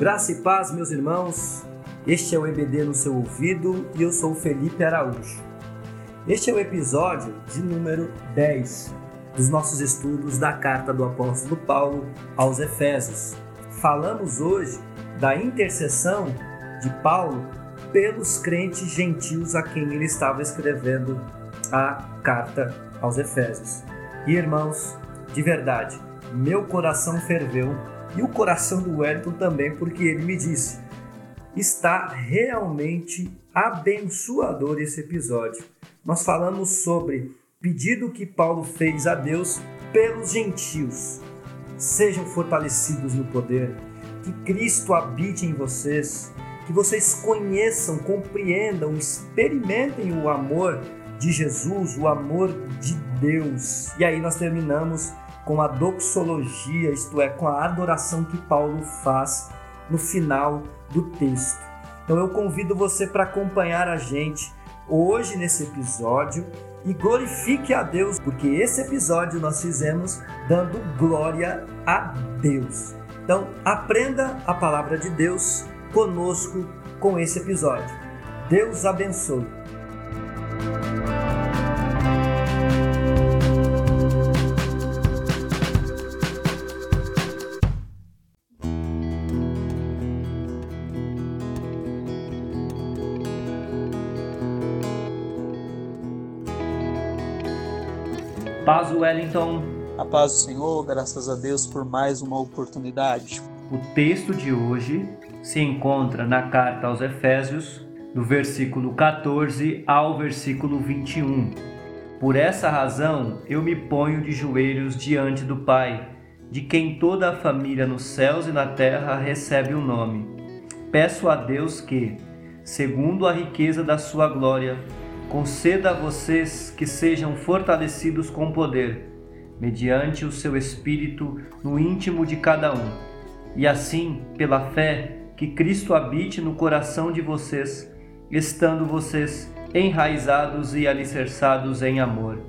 Graça e paz, meus irmãos. Este é o EBD no seu ouvido e eu sou Felipe Araújo. Este é o episódio de número 10 dos nossos estudos da carta do apóstolo Paulo aos Efésios. Falamos hoje da intercessão de Paulo pelos crentes gentios a quem ele estava escrevendo a carta aos Efésios. E irmãos, de verdade, meu coração ferveu e o coração do Wellington também, porque ele me disse: está realmente abençoador esse episódio. Nós falamos sobre pedido que Paulo fez a Deus pelos gentios. Sejam fortalecidos no poder, que Cristo habite em vocês, que vocês conheçam, compreendam, experimentem o amor de Jesus, o amor de Deus. E aí nós terminamos com a doxologia, isto é, com a adoração que Paulo faz no final do texto. Então eu convido você para acompanhar a gente hoje nesse episódio e glorifique a Deus, porque esse episódio nós fizemos dando glória a Deus. Então aprenda a palavra de Deus conosco com esse episódio. Deus abençoe. Wellington. A paz do Senhor, graças a Deus por mais uma oportunidade. O texto de hoje se encontra na carta aos Efésios, do versículo 14 ao versículo 21. Por essa razão eu me ponho de joelhos diante do Pai, de quem toda a família nos céus e na terra recebe o nome. Peço a Deus que, segundo a riqueza da sua glória, conceda a vocês que sejam fortalecidos com poder, mediante o seu Espírito no íntimo de cada um, e assim, pela fé, que Cristo habite no coração de vocês, estando vocês enraizados e alicerçados em amor.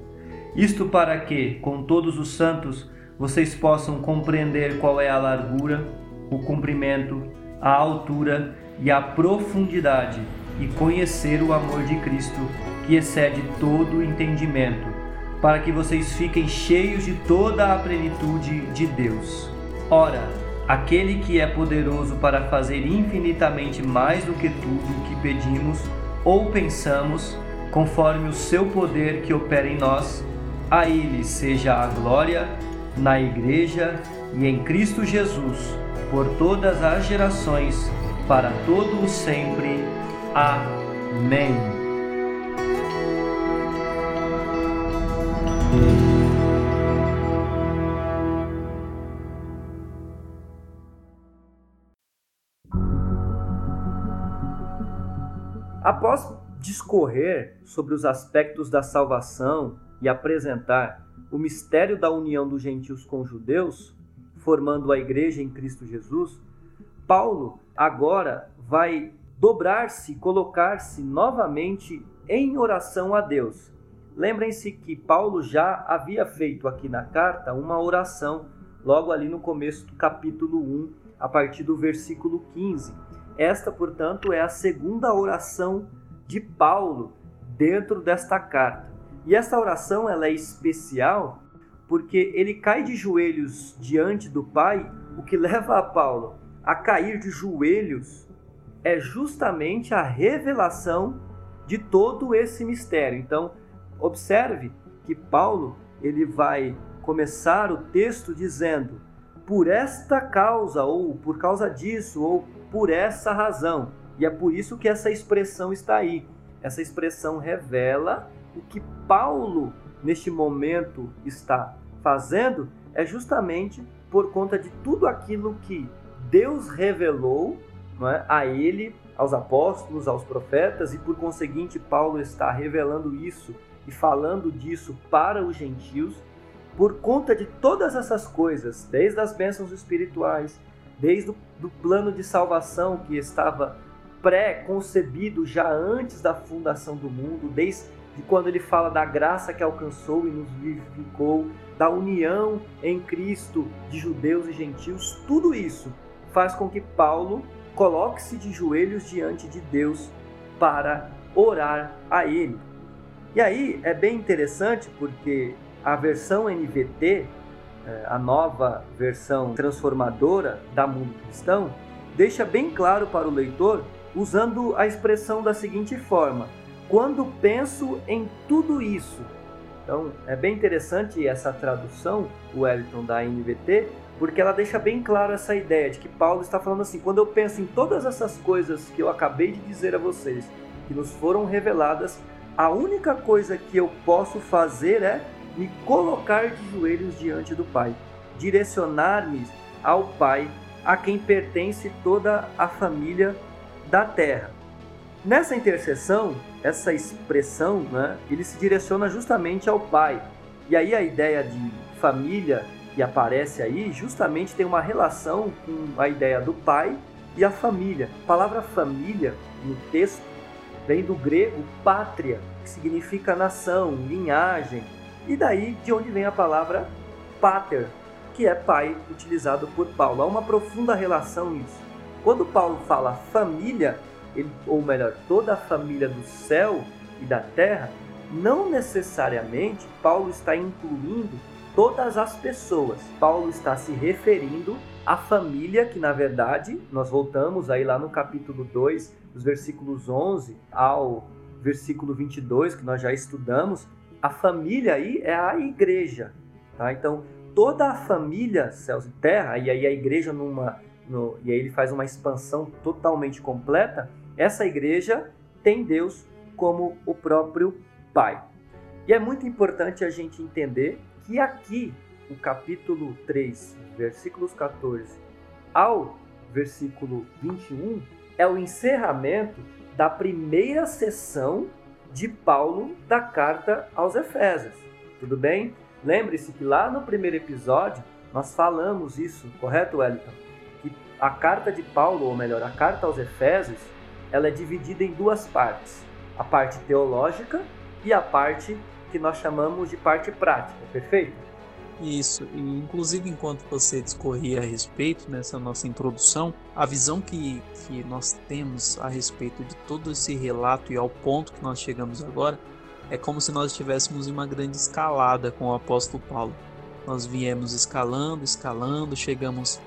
Isto para que, com todos os santos, vocês possam compreender qual é a largura, o comprimento, a altura e a profundidade e conhecer o amor de Cristo, que excede todo o entendimento, para que vocês fiquem cheios de toda a plenitude de Deus. Ora, aquele que é poderoso para fazer infinitamente mais do que tudo o que pedimos ou pensamos, conforme o seu poder que opera em nós, a ele seja a glória na Igreja e em Cristo Jesus, por todas as gerações, para todo o sempre. Amém. Após discorrer sobre os aspectos da salvação e apresentar o mistério da união dos gentios com os judeus, formando a igreja em Cristo Jesus, Paulo agora vai dobrar-se, colocar-se novamente em oração a Deus. Lembrem-se que Paulo já havia feito aqui na carta uma oração, logo ali no começo do capítulo 1, a partir do versículo 15. Esta, portanto, é a segunda oração de Paulo dentro desta carta. E esta oração ela é especial porque ele cai de joelhos diante do Pai, o que leva a Paulo a cair de joelhos é justamente a revelação de todo esse mistério. Então, observe que Paulo ele vai começar o texto dizendo: por esta causa, ou por causa disso, ou por essa razão. E é por isso que essa expressão está aí. Essa expressão revela o que Paulo, neste momento, está fazendo, é justamente por conta de tudo aquilo que Deus revelou é? a ele, aos apóstolos, aos profetas, e por conseguinte, Paulo está revelando isso e falando disso para os gentios, por conta de todas essas coisas, desde as bênçãos espirituais, desde o plano de salvação que estava pré-concebido já antes da fundação do mundo, desde quando ele fala da graça que alcançou e nos vivificou, da união em Cristo de judeus e gentios, tudo isso faz com que Paulo coloque-se de joelhos diante de Deus para orar a ele. E aí é bem interessante porque a versão NVT, é, a nova versão transformadora da Mundo Cristão, deixa bem claro para o leitor usando a expressão da seguinte forma: quando penso em tudo isso. Então é bem interessante essa tradução, o Wellington da NVT, porque ela deixa bem claro essa ideia de que Paulo está falando assim: quando eu penso em todas essas coisas que eu acabei de dizer a vocês, que nos foram reveladas, a única coisa que eu posso fazer é me colocar de joelhos diante do Pai, direcionar-me ao Pai, a quem pertence toda a família da terra. Nessa intercessão, essa expressão, né, ele se direciona justamente ao Pai. E aí a ideia de família que aparece aí justamente tem uma relação com a ideia do pai e a família. A palavra família no texto vem do grego pátria, que significa nação, linhagem, e daí de onde vem a palavra pater, que é pai utilizado por Paulo. Há uma profunda relação nisso. Quando Paulo fala família, ele, ou melhor, toda a família do céu e da terra, não necessariamente Paulo está incluindo todas as pessoas. Paulo está se referindo à família que, na verdade, nós voltamos aí lá no capítulo 2, dos versículos 11 ao versículo 22, que nós já estudamos. A família aí é a igreja, tá? Então, toda a família céus e terra, e aí a igreja numa no, e aí ele faz uma expansão totalmente completa, essa igreja tem Deus como o próprio Pai. E é muito importante a gente entender que aqui, o capítulo 3, versículos 14 ao versículo 21, é o encerramento da primeira sessão de Paulo da carta aos Efésios. Tudo bem? Lembre-se que lá no primeiro episódio nós falamos isso, correto, Wellington? Que a carta de Paulo, ou melhor, a carta aos Efésios, ela é dividida em duas partes: a parte teológica e a parte que nós chamamos de parte prática, perfeito? Isso, e inclusive enquanto você discorria a respeito nessa nossa introdução, a visão que, que nós temos a respeito de todo esse relato e ao ponto que nós chegamos agora é como se nós estivéssemos em uma grande escalada com o apóstolo Paulo. Nós viemos escalando, escalando, chegamos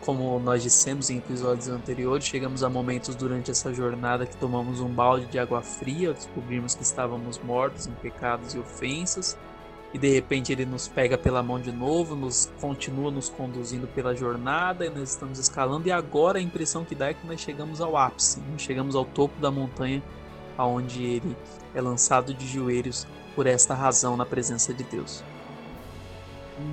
como nós dissemos em episódios anteriores, chegamos a momentos durante essa jornada que tomamos um balde de água fria, descobrimos que estávamos mortos em pecados e ofensas, e de repente ele nos pega pela mão de novo, nos continua nos conduzindo pela jornada, e nós estamos escalando, e agora a impressão que dá é que nós chegamos ao ápice, nós chegamos ao topo da montanha, aonde ele é lançado de joelhos por esta razão na presença de Deus.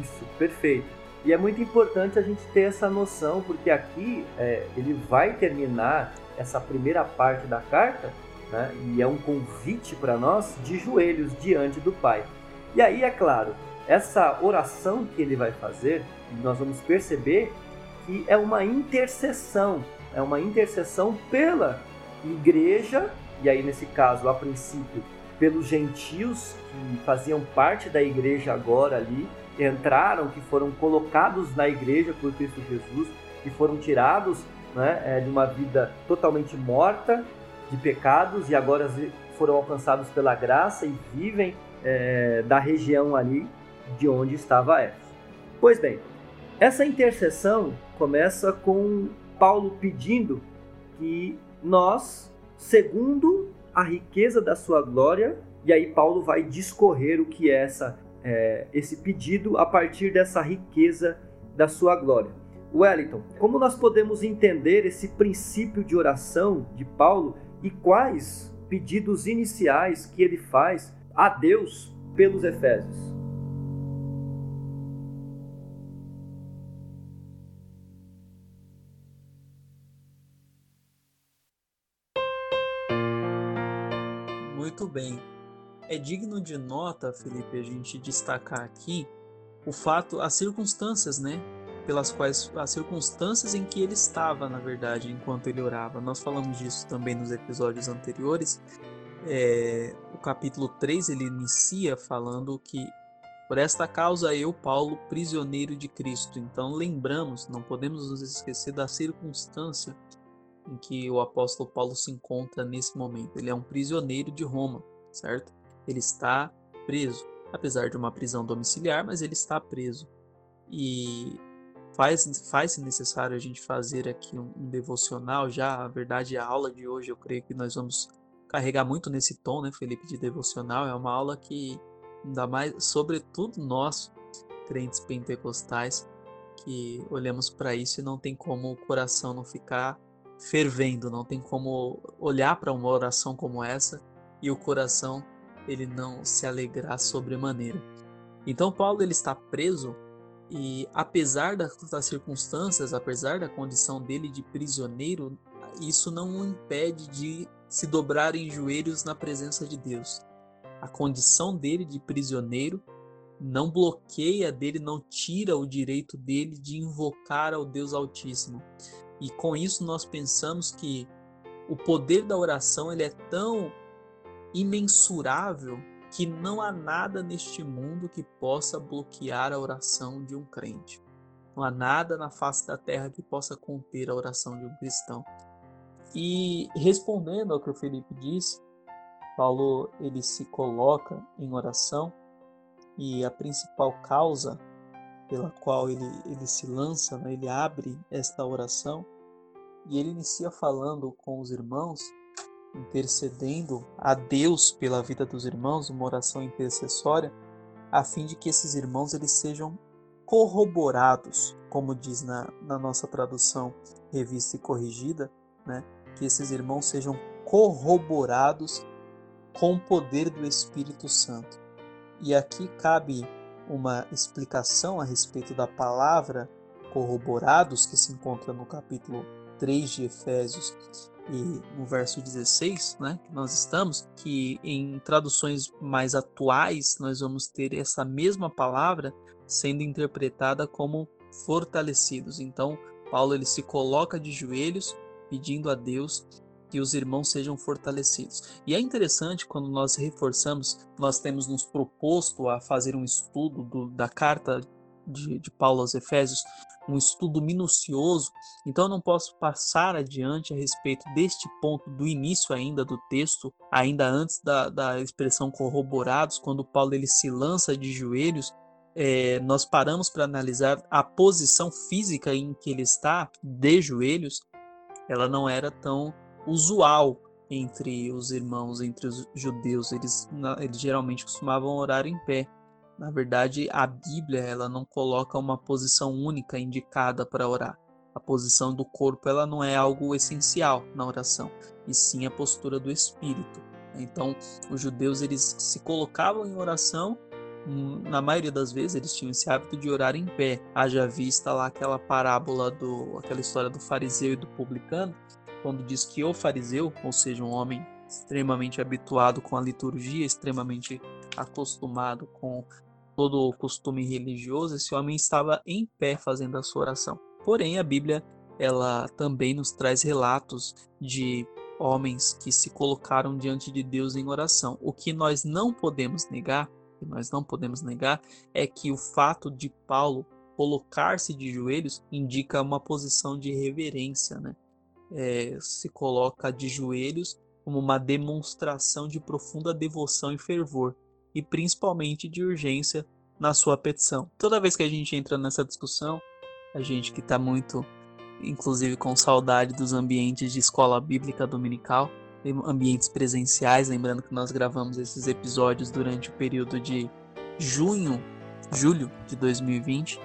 Isso, perfeito. E é muito importante a gente ter essa noção, porque aqui é, ele vai terminar essa primeira parte da carta, né, e é um convite para nós de joelhos diante do Pai. E aí, é claro, essa oração que ele vai fazer, nós vamos perceber que é uma intercessão, é uma intercessão pela igreja, e aí nesse caso, a princípio, pelos gentios que faziam parte da igreja agora ali, entraram, que foram colocados na igreja por Cristo Jesus, que foram tirados né, é, de uma vida totalmente morta de pecados e agora foram alcançados pela graça e vivem é, da região ali de onde estava Éfeso. Pois bem, essa intercessão começa com Paulo pedindo que nós, segundo a riqueza da sua glória, e aí Paulo vai discorrer o que é essa é, esse pedido a partir dessa riqueza da sua glória. Wellington, como nós podemos entender esse princípio de oração de Paulo e quais pedidos iniciais que ele faz a Deus pelos Efésios? Muito bem. É digno de nota, Felipe, a gente destacar aqui o fato, as circunstâncias, né? Pelas quais, as circunstâncias em que ele estava, na verdade, enquanto ele orava. Nós falamos disso também nos episódios anteriores. É, o capítulo 3 ele inicia falando que Por esta causa eu, Paulo, prisioneiro de Cristo. Então lembramos, não podemos nos esquecer da circunstância em que o apóstolo Paulo se encontra nesse momento. Ele é um prisioneiro de Roma, certo? Ele está preso, apesar de uma prisão domiciliar, mas ele está preso. E faz, faz necessário a gente fazer aqui um, um devocional já. A verdade, a aula de hoje eu creio que nós vamos carregar muito nesse tom, né, Felipe, de devocional. É uma aula que ainda mais, sobretudo nós, crentes pentecostais, que olhamos para isso e não tem como o coração não ficar fervendo, não tem como olhar para uma oração como essa e o coração ele não se alegrar sobremaneira. Então Paulo ele está preso e apesar das, das circunstâncias, apesar da condição dele de prisioneiro, isso não o impede de se dobrar em joelhos na presença de Deus a condição dele de prisioneiro não bloqueia dele, não tira o direito dele de invocar ao Deus Altíssimo. E com isso nós pensamos que o poder da oração ele é tão imensurável que não há nada neste mundo que possa bloquear a oração de um crente. Não há nada na face da terra que possa conter a oração de um cristão. E respondendo ao que o Felipe disse, Paulo ele se coloca em oração e a principal causa pela qual ele, ele se lança, né, ele abre esta oração e ele inicia falando com os irmãos, intercedendo a Deus pela vida dos irmãos, uma oração intercessória, a fim de que esses irmãos eles sejam corroborados, como diz na, na nossa tradução revista e corrigida, né, que esses irmãos sejam corroborados com o poder do Espírito Santo. E aqui cabe uma explicação a respeito da palavra corroborados, que se encontra no capítulo 3 de Efésios e no verso 16, né, que nós estamos, que em traduções mais atuais nós vamos ter essa mesma palavra sendo interpretada como fortalecidos. Então, Paulo ele se coloca de joelhos pedindo a Deus que os irmãos sejam fortalecidos. E é interessante quando nós reforçamos, nós temos nos proposto a fazer um estudo do, da carta de, de, Paulo aos Efésios, um estudo minucioso, então eu não posso passar adiante a respeito deste ponto do início ainda do texto, ainda antes da, da expressão corroborados, quando Paulo ele se lança de joelhos, é, nós paramos para analisar a posição física em que ele está, de joelhos, ela não era tão usual entre os irmãos, entre os judeus. Eles, eles geralmente costumavam orar em pé. Na verdade, a Bíblia ela não coloca uma posição única indicada para orar. A posição do corpo ela não é algo essencial na oração, e sim a postura do espírito. Então, os judeus eles se colocavam em oração hum, na maioria das vezes eles tinham esse hábito de orar em pé. Haja vista lá aquela parábola do aquela história do fariseu e do publicano, quando diz que o fariseu, ou seja, um homem extremamente habituado com a liturgia, extremamente acostumado com todo o costume religioso, esse homem estava em pé fazendo a sua oração. Porém, a Bíblia ela também nos traz relatos de homens que se colocaram diante de Deus em oração. O que nós não podemos negar, que nós não podemos negar, é que o fato de Paulo colocar-se de joelhos indica uma posição de reverência, né? é, se coloca de joelhos como uma demonstração de profunda devoção e fervor, e principalmente de urgência na sua petição. Toda vez que a gente entra nessa discussão, a gente que está muito, inclusive com saudade dos ambientes de escola bíblica dominical, ambientes presenciais, lembrando que nós gravamos esses episódios durante o período de junho, julho de 2020,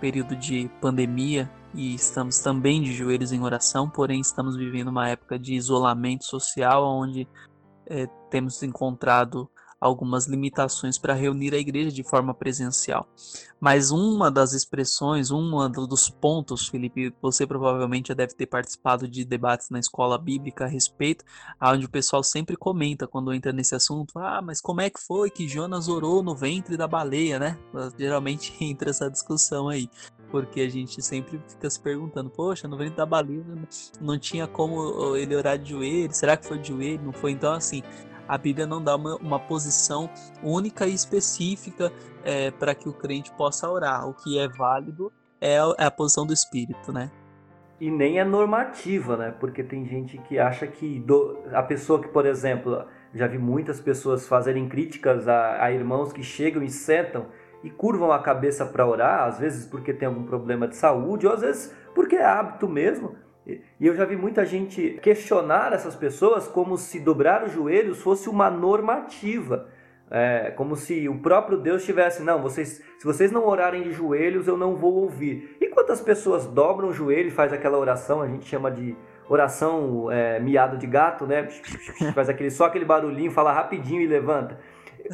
período de pandemia e estamos também de joelhos em oração, porém estamos vivendo uma época de isolamento social onde é, temos encontrado algumas limitações para reunir a igreja de forma presencial. Mas uma das expressões, um dos pontos, Felipe, você provavelmente já deve ter participado de debates na escola bíblica a respeito, onde o pessoal sempre comenta quando entra nesse assunto: ah, mas como é que foi que Jonas orou no ventre da baleia, né? Geralmente entra essa discussão aí porque a gente sempre fica se perguntando, poxa, no ventre da baleia não tinha como ele orar de joelho, será que foi de joelho? Não foi? Então, assim, A Bíblia não dá uma, uma posição única e específica é, para que o crente possa orar. O que é válido é a, é a posição do Espírito, né? E nem é normativa, né? Porque tem gente que acha que do, a pessoa que, por exemplo, já vi muitas pessoas fazerem críticas a, a irmãos que chegam e sentam e curvam a cabeça para orar, às vezes porque tem algum problema de saúde, ou às vezes porque é hábito mesmo. E eu já vi muita gente questionar essas pessoas como se dobrar os joelhos fosse uma normativa. É, como se o próprio Deus tivesse, não, vocês, se vocês não orarem de joelhos, eu não vou ouvir. E quantas pessoas dobram o joelho e faz aquela oração, a gente chama de oração é, miado de gato, né? Faz aquele, só aquele barulhinho, fala rapidinho e levanta.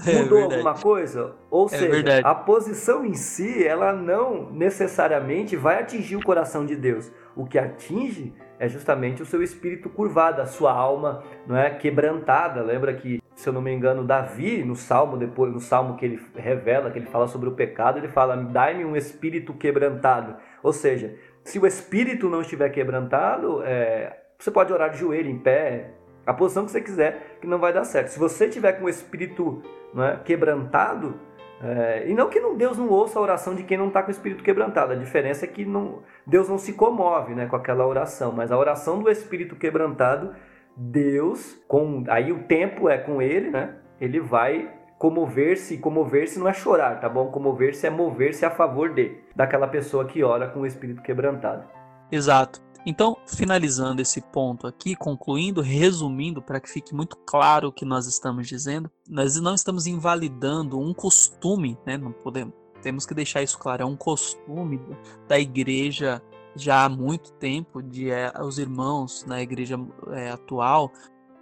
É Mudou é alguma coisa? Ou é seja, a posição em si, ela não necessariamente vai atingir o coração de Deus. O que atinge é justamente o seu espírito curvado, a sua alma não é quebrantada. Lembra que, se eu não me engano, Davi, no salmo, depois no salmo que ele revela, que ele fala sobre o pecado, ele fala: "Dai-me um espírito quebrantado". Ou seja, se o espírito não estiver quebrantado, é, você pode orar de joelho, em pé, a posição que você quiser, que não vai dar certo. Se você tiver com o espírito não é, quebrantado, é, e não que não, Deus não ouça a oração de quem não está com o espírito quebrantado. A diferença é que não, Deus não se comove né, com aquela oração, mas a oração do espírito quebrantado, Deus, com aí o tempo é com ele, né? Ele vai comover-se, comover-se não é chorar, tá bom? Comover-se é mover-se a favor de daquela pessoa que ora com o espírito quebrantado. Exato. Então, finalizando esse ponto aqui, concluindo, resumindo, para que fique muito claro o que nós estamos dizendo, nós não estamos invalidando um costume, né? Não podemos, temos que deixar isso claro, é um costume da igreja já há muito tempo de é, os irmãos na igreja é, atual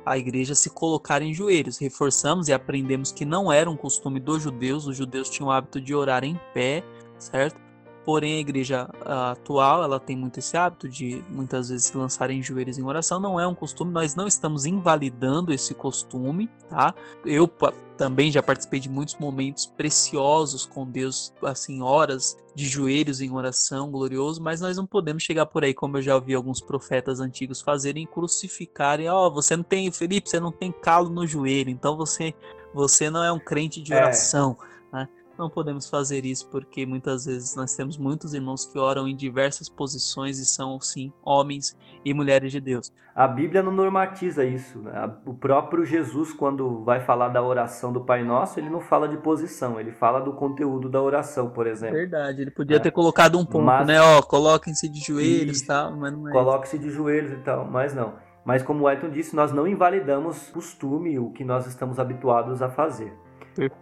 a igreja se colocar em joelhos. Reforçamos e aprendemos que não era um costume dos judeus, os judeus tinham o hábito de orar em pé, certo? Porém, a igreja atual, ela tem muito esse hábito de muitas vezes se lançar em joelhos em oração. Não é um costume, nós não estamos invalidando esse costume, tá? Eu também já participei de muitos momentos preciosos com Deus, assim, horas de joelhos em oração, glorioso, mas nós não podemos chegar por aí, como eu já ouvi alguns profetas antigos fazerem, crucificarem, ó, oh, você não tem, Felipe, você não tem calo no joelho, então você você não é um crente de é. oração. É não podemos fazer isso porque muitas vezes nós temos muitos irmãos que oram em diversas posições e são, sim, homens e mulheres de Deus. A Bíblia não normatiza isso. Né? O próprio Jesus, quando vai falar da oração do Pai Nosso, ele não fala de posição, ele fala do conteúdo da oração, por exemplo. Verdade, ele podia é. ter colocado um ponto, mas... né? Ó, coloquem-se de joelhos e tal, mas não é. Coloque-se de joelhos e tal, mas não. Mas como o Elton disse, nós não invalidamos costume, o que nós estamos habituados a fazer.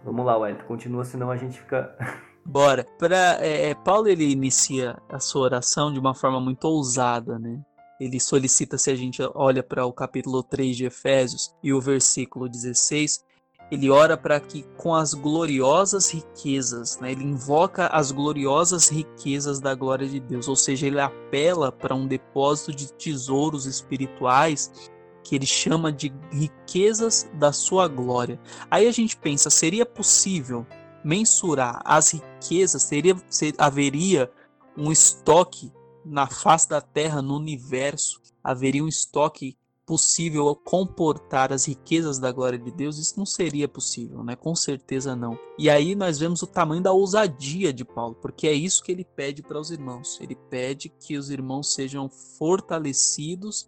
Vamos lá, Wellington, continua, senão a gente fica. Bora. Pra, é, é, Paulo ele inicia a sua oração de uma forma muito ousada, né? Ele solicita, se a gente olha para o capítulo 3 de Efésios e o versículo 16, ele ora para que com as gloriosas riquezas, né, ele invoca as gloriosas riquezas da glória de Deus, ou seja, ele apela para um depósito de tesouros espirituais que ele chama de riquezas da sua glória. Aí a gente pensa, seria possível mensurar as riquezas? Seria, ser, haveria um estoque na face da terra, no universo? Haveria um estoque possível comportar as riquezas da glória de Deus? Isso não seria possível, né? Com certeza não. E aí nós vemos o tamanho da ousadia de Paulo, porque é isso que ele pede para os irmãos. Ele pede que os irmãos sejam fortalecidos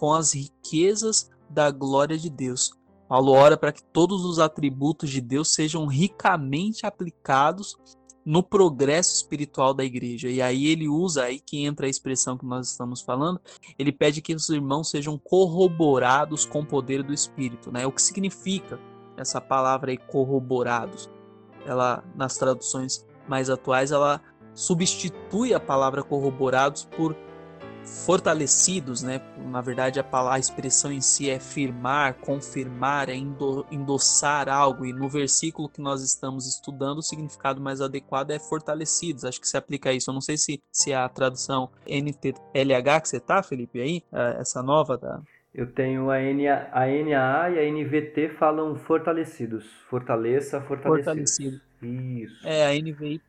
com as riquezas da glória de Deus. Paulo ora para que todos os atributos de Deus sejam ricamente aplicados no progresso espiritual da igreja. E aí ele usa aí que entra a expressão que nós estamos falando, ele pede que os irmãos sejam corroborados com o poder do espírito, né? O que significa essa palavra aí corroborados? Ela nas traduções mais atuais ela substitui a palavra corroborados por fortalecidos, né? Na verdade, a, palavra, a expressão em si é firmar, confirmar, é endossar algo. E no versículo que nós estamos estudando, o significado mais adequado é fortalecidos. Acho que se aplica a isso. Eu não sei se, se a tradução NTLH que você tá, Felipe, aí, é, essa nova da. Eu tenho a, NA, a NAA e a NVT falam fortalecidos. Fortaleça, fortalecidos. Fortalecido. Isso. É, a NVI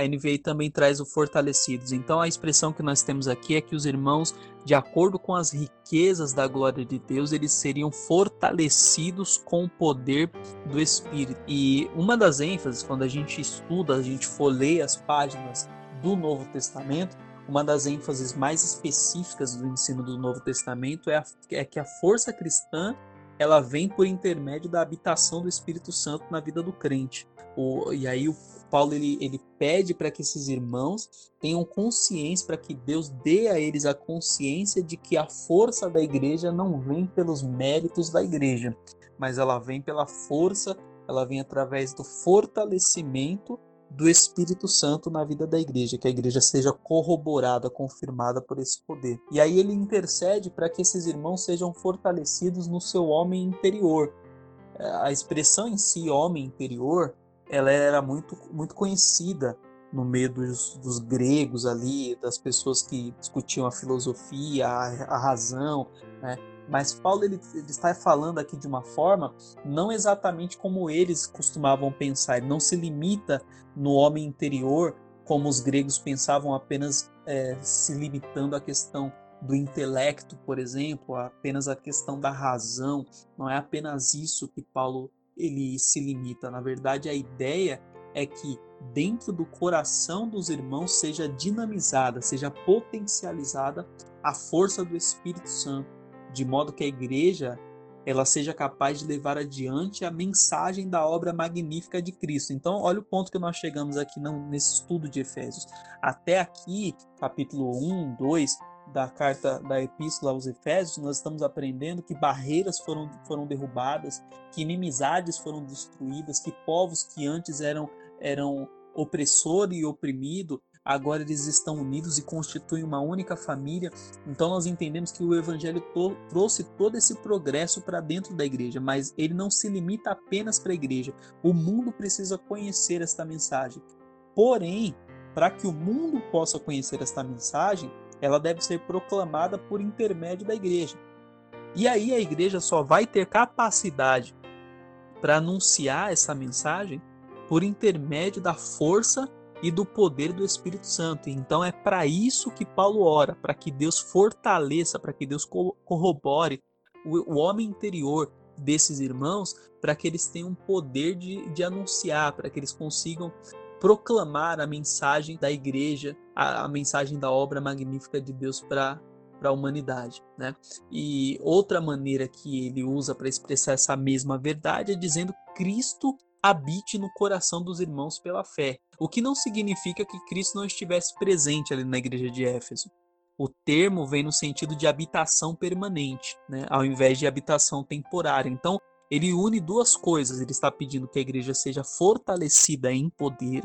a NVI também traz o fortalecidos. Então a expressão que nós temos aqui é que os irmãos, de acordo com as riquezas da glória de Deus, eles seriam fortalecidos com o poder do Espírito. E uma das ênfases, quando a gente estuda, a gente folheia as páginas do Novo Testamento, uma das ênfases mais específicas do ensino do Novo Testamento é, a, é que a força cristã ela vem por intermédio da habitação do Espírito Santo na vida do crente. O, e aí o Paulo ele, ele pede para que esses irmãos tenham consciência, para que Deus dê a eles a consciência de que a força da igreja não vem pelos méritos da igreja, mas ela vem pela força, ela vem através do fortalecimento do Espírito Santo na vida da igreja, que a igreja seja corroborada, confirmada por esse poder. E aí ele intercede para que esses irmãos sejam fortalecidos no seu homem interior. A expressão em si, homem interior, ela era muito, muito conhecida no meio dos, dos, gregos ali, das pessoas que discutiam a filosofia, a, a razão, né? Mas Paulo ele, ele, está falando aqui de uma forma não exatamente como eles costumavam pensar. Ele não se limita no homem interior como os gregos pensavam, apenas é, se limitando à questão do intelecto, por exemplo, apenas a questão da razão. Não é apenas isso que Paulo ele se limita. Na verdade, a ideia é que dentro do coração dos irmãos seja dinamizada, seja potencializada a força do Espírito Santo, de modo que a igreja ela seja capaz de levar adiante a mensagem da obra magnífica de Cristo. Então, olha o ponto que nós chegamos aqui nesse estudo de Efésios. Até aqui, capítulo 1, 2, da carta da epístola aos Efésios, nós estamos aprendendo que barreiras foram, foram derrubadas, que inimizades foram destruídas, que povos que antes eram, eram opressor e oprimido, agora eles estão unidos e constituem uma única família. Então nós entendemos que o evangelho to trouxe todo esse progresso para dentro da igreja, mas ele não se limita apenas para a igreja. O mundo precisa conhecer esta mensagem. Porém, para que o mundo possa conhecer esta mensagem, ela deve ser proclamada por intermédio da igreja. E aí a igreja só vai ter capacidade para anunciar essa mensagem por intermédio da força e do poder do Espírito Santo. Então é para isso que Paulo ora, para que Deus fortaleça, para que Deus corrobore o, homem interior desses irmãos, para que eles tenham poder de, de anunciar, para que eles consigam proclamar a mensagem da igreja, a, a mensagem da obra magnífica de Deus para para a humanidade, né? E outra maneira que ele usa para expressar essa mesma verdade é dizendo Cristo habite no coração dos irmãos pela fé, o que não significa que Cristo não estivesse presente ali na igreja de Éfeso. O termo vem no sentido de habitação permanente, né? ao invés de habitação temporária. Então, ele une duas coisas. Ele está pedindo que a igreja seja fortalecida em poder,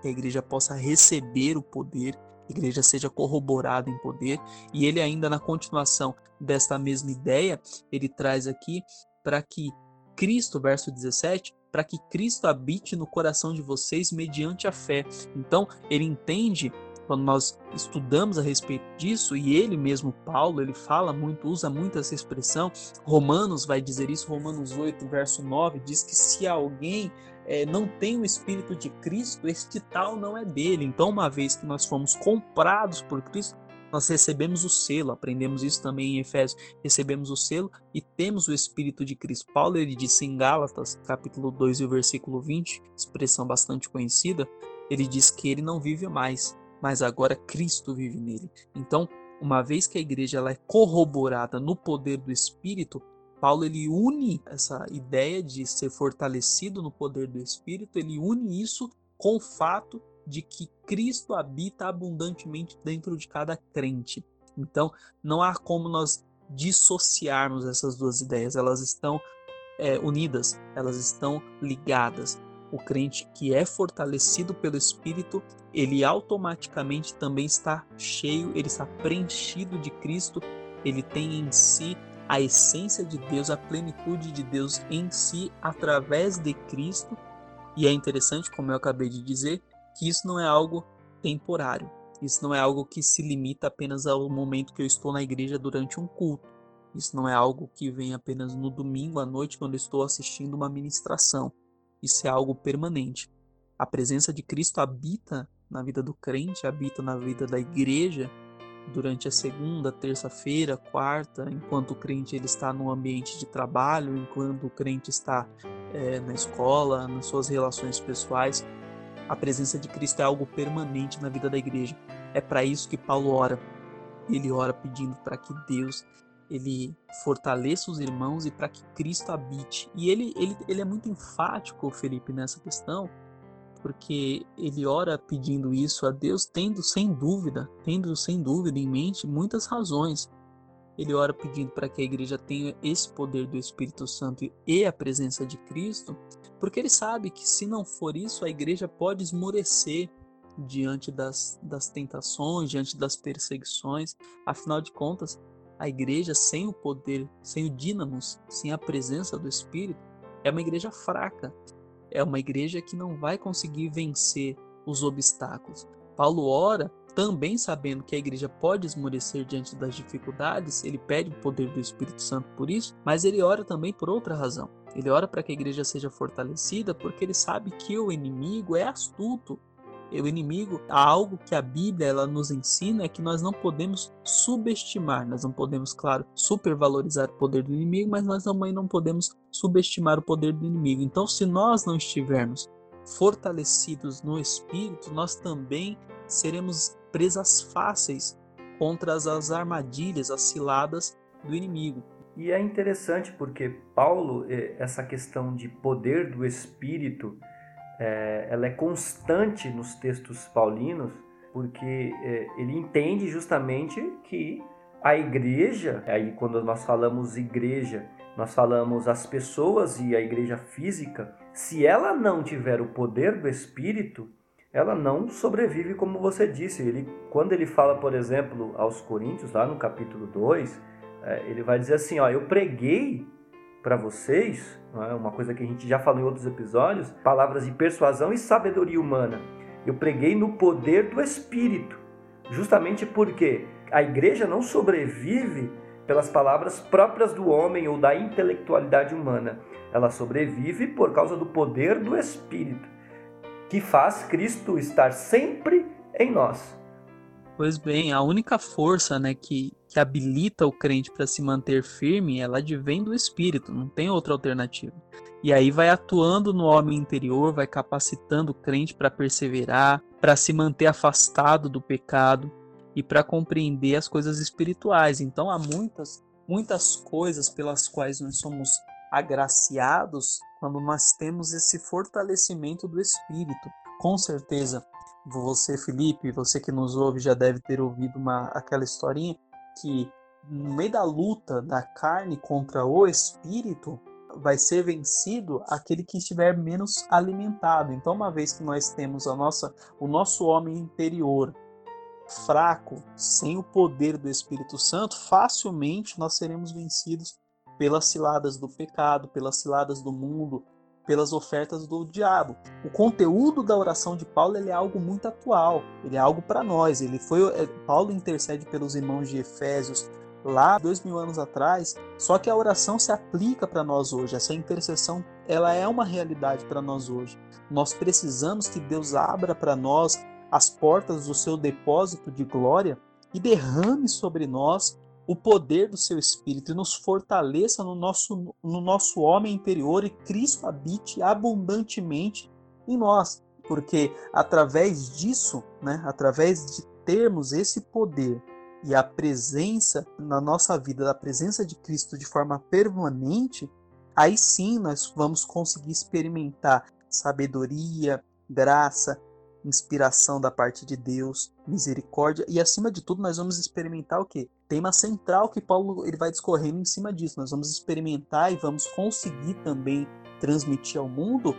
que a igreja possa receber o poder, que a igreja seja corroborada em poder. E ele ainda na continuação desta mesma ideia, ele traz aqui para que Cristo, verso 17, para que Cristo habite no coração de vocês mediante a fé. Então, ele entende quando nós estudamos a respeito disso, e ele mesmo, Paulo, ele fala muito, usa muito essa expressão, Romanos vai dizer isso, Romanos 8, verso 9, diz que se alguém é, não tem o Espírito de Cristo, este tal não é dele. Então, uma vez que nós fomos comprados por Cristo, nós recebemos o selo, aprendemos isso também em Efésios, recebemos o selo e temos o Espírito de Cristo. Paulo ele disse em Gálatas, capítulo 2 e versículo 20, expressão bastante conhecida, ele diz que ele não vive mais, mas agora Cristo vive nele. Então, uma vez que a igreja ela é corroborada no poder do Espírito, Paulo ele une essa ideia de ser fortalecido no poder do Espírito, ele une isso com o fato de que Cristo habita abundantemente dentro de cada crente. Então, não há como nós dissociarmos essas duas ideias, elas estão é, unidas, elas estão ligadas o crente que é fortalecido pelo Espírito, ele automaticamente também está cheio, ele está preenchido de Cristo, ele tem em si a essência de Deus, a plenitude de Deus em si através de Cristo. E é interessante, como eu acabei de dizer, que isso não é algo temporário. Isso não é algo que se limita apenas ao momento que eu estou na igreja durante um culto. Isso não é algo que vem apenas no domingo à noite quando estou assistindo uma ministração. Isso é algo permanente. A presença de Cristo habita na vida do crente, habita na vida da igreja durante a segunda, terça-feira, quarta, enquanto o crente ele está no ambiente de trabalho, enquanto o crente está é, na escola, nas suas relações pessoais. A presença de Cristo é algo permanente na vida da igreja. É para isso que Paulo ora. Ele ora pedindo para que Deus ele fortaleça os irmãos e para que Cristo habite. E ele, ele, ele é muito enfático, Felipe, nessa questão, porque ele ora pedindo isso a Deus, tendo sem dúvida, tendo sem dúvida em mente muitas razões. Ele ora pedindo para que a igreja tenha esse poder do Espírito Santo e a presença de Cristo, porque ele sabe que se não for isso, a igreja pode esmorecer diante das, das tentações, diante das perseguições. Afinal de contas, a igreja sem o poder, sem o dínamos, sem a presença do Espírito, é uma igreja fraca. É uma igreja que não vai conseguir vencer os obstáculos. Paulo ora também sabendo que a igreja pode esmorecer diante das dificuldades, ele pede o poder do Espírito Santo por isso, mas ele ora também por outra razão. Ele ora para que a igreja seja fortalecida porque ele sabe que o inimigo é astuto, o inimigo, algo que a Bíblia ela nos ensina é que nós não podemos subestimar, nós não podemos, claro, supervalorizar o poder do inimigo, mas nós também não podemos subestimar o poder do inimigo. Então, se nós não estivermos fortalecidos no espírito, nós também seremos presas fáceis contra as armadilhas, as ciladas do inimigo. E é interessante porque Paulo, eh, essa questão de poder do espírito, é, ela é constante nos textos paulinos, porque é, ele entende justamente que a igreja, aí quando nós falamos igreja, nós falamos as pessoas e a igreja física, se ela não tiver o poder do Espírito, ela não sobrevive como você disse. Ele, quando ele fala, por exemplo, aos Coríntios, lá no capítulo 2, é, ele vai dizer assim: ó, eu preguei para vocês, é? uma coisa que a gente já falou em outros episódios, palavras de persuasão e sabedoria humana. Eu preguei no poder do Espírito, justamente porque a igreja não sobrevive pelas palavras próprias do homem ou da intelectualidade humana. Ela sobrevive por causa do poder do Espírito, que faz Cristo estar sempre em nós. Pois bem, a única força né, que, que habilita o crente para se manter firme, ela advém do Espírito, não tem outra alternativa. E aí vai atuando no homem interior, vai capacitando o crente para perseverar, para se manter afastado do pecado e para compreender as coisas espirituais. Então há muitas, muitas coisas pelas quais nós somos agraciados quando nós temos esse fortalecimento do Espírito. Com certeza, você, Felipe, você que nos ouve já deve ter ouvido uma, aquela historinha que no meio da luta da carne contra o espírito vai ser vencido aquele que estiver menos alimentado. Então, uma vez que nós temos a nossa, o nosso homem interior fraco, sem o poder do Espírito Santo, facilmente nós seremos vencidos pelas ciladas do pecado, pelas ciladas do mundo, pelas ofertas do diabo. O conteúdo da oração de Paulo é algo muito atual, ele é algo para nós. Ele foi é, Paulo intercede pelos irmãos de Efésios lá dois mil anos atrás, só que a oração se aplica para nós hoje. Essa intercessão ela é uma realidade para nós hoje. Nós precisamos que Deus abra para nós as portas do seu depósito de glória e derrame sobre nós o poder do seu Espírito e nos fortaleça no nosso, no nosso homem interior e Cristo habite abundantemente em nós. Porque através disso, né, através de termos esse poder e a presença na nossa vida, da presença de Cristo de forma permanente, aí sim nós vamos conseguir experimentar sabedoria, graça, inspiração da parte de Deus, misericórdia e acima de tudo nós vamos experimentar o que? Tema central que Paulo ele vai discorrendo em cima disso. Nós vamos experimentar e vamos conseguir também transmitir ao mundo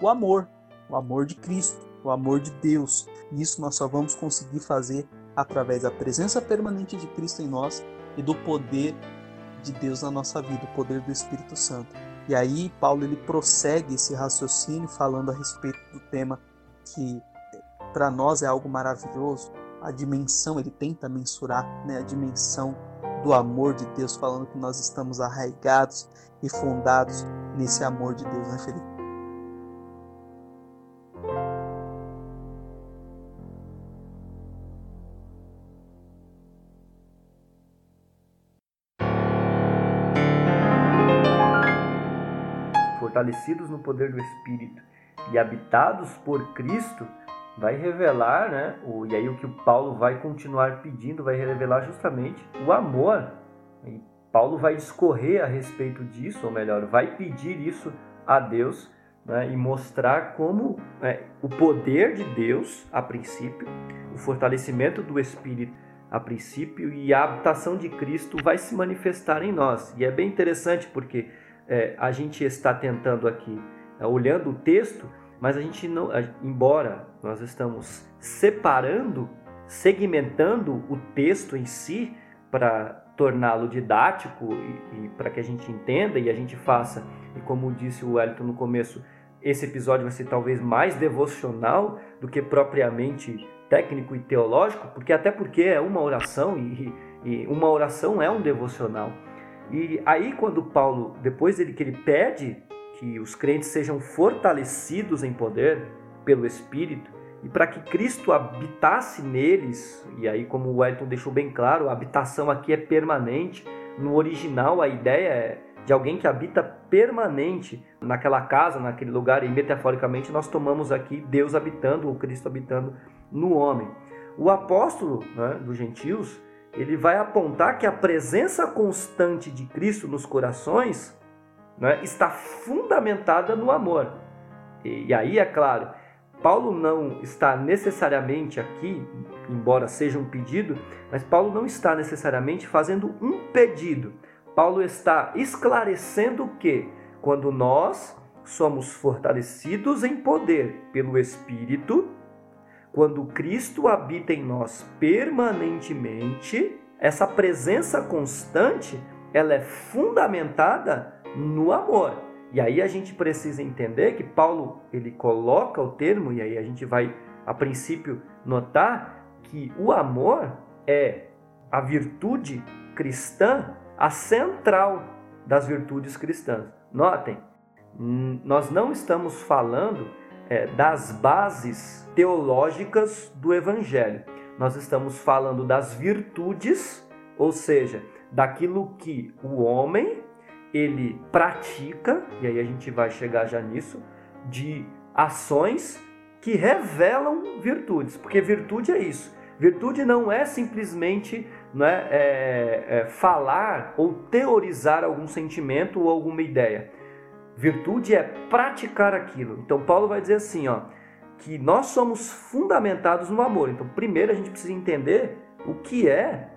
o amor, o amor de Cristo, o amor de Deus. E isso nós só vamos conseguir fazer através da presença permanente de Cristo em nós e do poder de Deus na nossa vida, o poder do Espírito Santo. E aí Paulo ele prossegue esse raciocínio falando a respeito do tema que para nós é algo maravilhoso a dimensão, ele tenta mensurar né, a dimensão do amor de Deus, falando que nós estamos arraigados e fundados nesse amor de Deus, né, Felipe? Fortalecidos no poder do Espírito e habitados por Cristo, vai revelar, né? O, e aí o que o Paulo vai continuar pedindo, vai revelar justamente o amor. E Paulo vai discorrer a respeito disso, ou melhor, vai pedir isso a Deus né, e mostrar como é, o poder de Deus, a princípio, o fortalecimento do Espírito, a princípio, e a habitação de Cristo vai se manifestar em nós. E é bem interessante porque é, a gente está tentando aqui, é, olhando o texto, mas a gente não, embora nós estamos separando, segmentando o texto em si para torná-lo didático e, e para que a gente entenda e a gente faça, e como disse o Wellington no começo, esse episódio vai ser talvez mais devocional do que propriamente técnico e teológico, porque até porque é uma oração e, e uma oração é um devocional. E aí quando Paulo, depois dele que ele pede que os crentes sejam fortalecidos em poder pelo Espírito e para que Cristo habitasse neles, e aí como o Wellington deixou bem claro, a habitação aqui é permanente, no original a ideia é de alguém que habita permanente naquela casa, naquele lugar, e metaforicamente nós tomamos aqui Deus habitando, ou Cristo habitando no homem. O apóstolo né, dos gentios, ele vai apontar que a presença constante de Cristo nos corações né, está fundamentada no amor. E, e aí, é claro, Paulo não está necessariamente aqui, embora seja um pedido, mas Paulo não está necessariamente fazendo um pedido. Paulo está esclarecendo que quando nós somos fortalecidos em poder pelo Espírito, quando Cristo habita em nós permanentemente, essa presença constante, ela é fundamentada no amor. E aí a gente precisa entender que Paulo ele coloca o termo e aí a gente vai a princípio notar que o amor é a virtude cristã a central das virtudes cristãs. Notem, nós não estamos falando é, das bases teológicas do Evangelho. Nós estamos falando das virtudes, ou seja, daquilo que o homem ele pratica, e aí a gente vai chegar já nisso, de ações que revelam virtudes, porque virtude é isso. Virtude não é simplesmente não é, é, é, falar ou teorizar algum sentimento ou alguma ideia. Virtude é praticar aquilo. Então Paulo vai dizer assim, ó, que nós somos fundamentados no amor. Então, primeiro a gente precisa entender o que é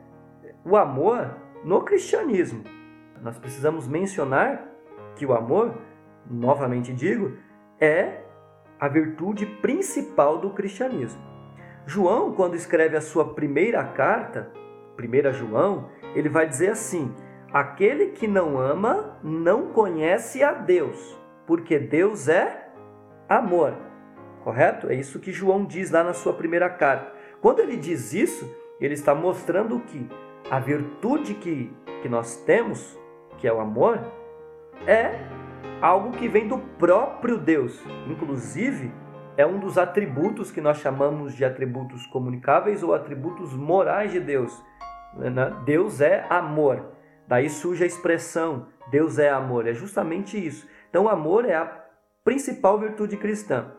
o amor no cristianismo. Nós precisamos mencionar que o amor, novamente digo, é a virtude principal do cristianismo. João, quando escreve a sua primeira carta, 1 João, ele vai dizer assim: Aquele que não ama não conhece a Deus, porque Deus é amor. Correto? É isso que João diz lá na sua primeira carta. Quando ele diz isso, ele está mostrando que a virtude que, que nós temos, que é o amor, é algo que vem do próprio Deus. Inclusive, é um dos atributos que nós chamamos de atributos comunicáveis ou atributos morais de Deus. Né? Deus é amor. Daí surge a expressão Deus é amor. É justamente isso. Então, o amor é a principal virtude cristã.